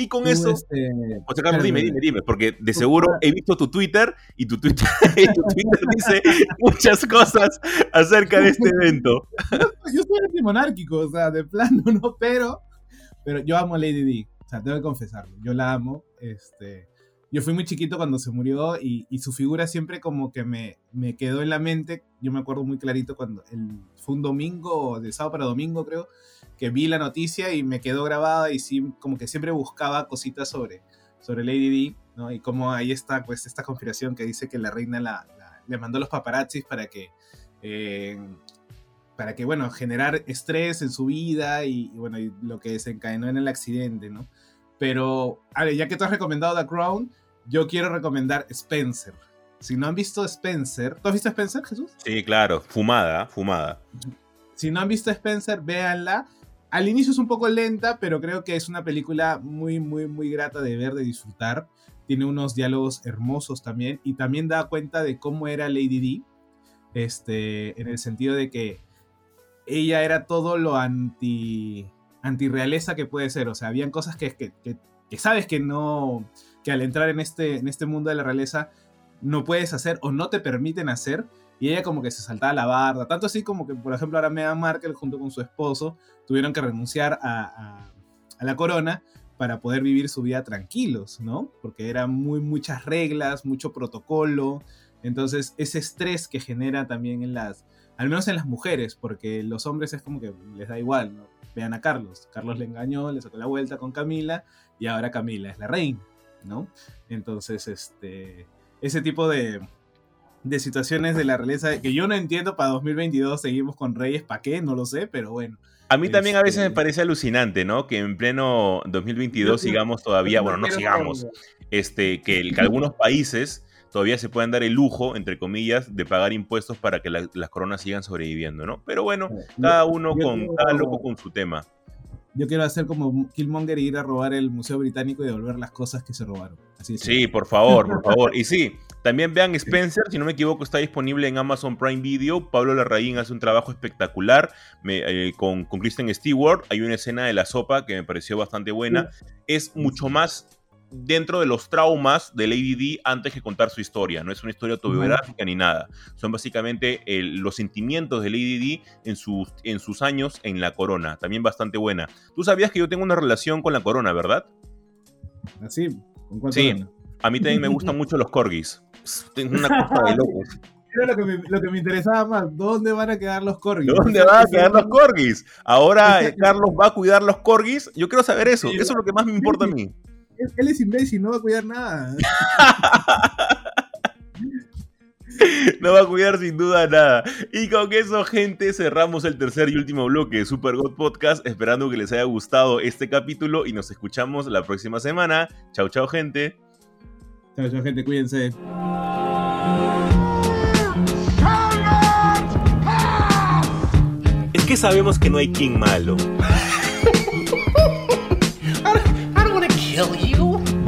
B: Y con eso, este, José Carlos, dime, dime, dime, porque de seguro he visto tu Twitter y tu Twitter, dice muchas cosas acerca de este evento.
A: Yo soy antimonárquico, o sea, de plano, ¿no? Pero, pero yo amo a Lady Di, o sea, tengo que confesarlo, yo la amo, este... Yo fui muy chiquito cuando se murió y, y su figura siempre como que me, me, quedó en la mente. Yo me acuerdo muy clarito cuando el, fue un domingo, de sábado para domingo creo, que vi la noticia y me quedó grabada y sí, como que siempre buscaba cositas sobre, sobre Lady Di, ¿no? Y como ahí está, pues, esta conspiración que dice que la reina la, le mandó a los paparazzis para que, eh, para que, bueno, generar estrés en su vida y, bueno, y lo que desencadenó en el accidente, ¿no? Pero, a ver, ya que tú has recomendado The Crown, yo quiero recomendar Spencer. Si no han visto Spencer, ¿tú has visto Spencer, Jesús?
B: Sí, claro, fumada, fumada.
A: Si no han visto Spencer, véanla al inicio es un poco lenta, pero creo que es una película muy, muy, muy grata de ver, de disfrutar. Tiene unos diálogos hermosos también y también da cuenta de cómo era Lady Di, este, en el sentido de que ella era todo lo anti, realeza que puede ser. O sea, habían cosas que, que, que, sabes que no, que al entrar en este, en este mundo de la realeza no puedes hacer o no te permiten hacer y ella como que se saltaba la barda. Tanto así como que, por ejemplo, ahora Meghan Markle junto con su esposo tuvieron que renunciar a, la corona para poder vivir su vida tranquilos, ¿no? Porque eran muy, muchas reglas, mucho protocolo. Entonces, ese estrés que genera también en las, al menos en las mujeres, porque los hombres es como que les da igual, ¿no? Vean a Carlos. Carlos le engañó, le sacó la vuelta con Camila y ahora Camila es la reina, ¿no? Entonces, este, ese tipo de, de situaciones de la realeza que yo no entiendo para 2022 seguimos con Reyes, ¿para qué? No lo sé, pero bueno.
B: A mí también a veces me este parece alucinante, ¿no? Que en pleno 2022 sigamos todavía, bueno, no sigamos, este, que, algunos países todavía se puedan dar el lujo, entre comillas, de pagar impuestos para que las coronas sigan sobreviviendo, ¿no? Pero bueno, cada uno con, cada loco con su tema.
A: Yo quiero hacer como Killmonger y ir a robar el Museo Británico y devolver las cosas que se robaron. Así
B: sí, por favor, por favor. Y sí, también vean Spencer, si no me equivoco, está disponible en Amazon Prime Video. Pablo Larraín hace un trabajo espectacular eh, con, con, Kristen Stewart. Hay una escena de la sopa que me pareció bastante buena. Es mucho más dentro de los traumas de Lady D antes que contar su historia. No es una historia autobiográfica ni nada. Son básicamente los sentimientos de Lady D en sus, en sus años en la corona. También bastante buena. Tú sabías que yo tengo una relación con la corona, ¿verdad?
A: ¿Así? ¿Con
B: sí. A mí también me gustan mucho los corgis. Tengo una cosa de locos.
A: Era lo que, me, lo que me interesaba más. ¿Dónde van a quedar los corgis?
B: ¿Dónde van a quedar los corgis? Ahora eh, Carlos va a cuidar los corgis. Yo quiero saber eso. Eso es lo que más me importa a mí.
A: Él es imbécil, no va a cuidar nada.
B: no va a cuidar sin duda nada. Y con eso, gente, cerramos el tercer y último bloque de Super God Podcast, esperando que les haya gustado este capítulo y nos escuchamos la próxima semana. Chao, chao, gente.
A: Chao, chao, gente, cuídense.
B: Es que sabemos que no hay King malo.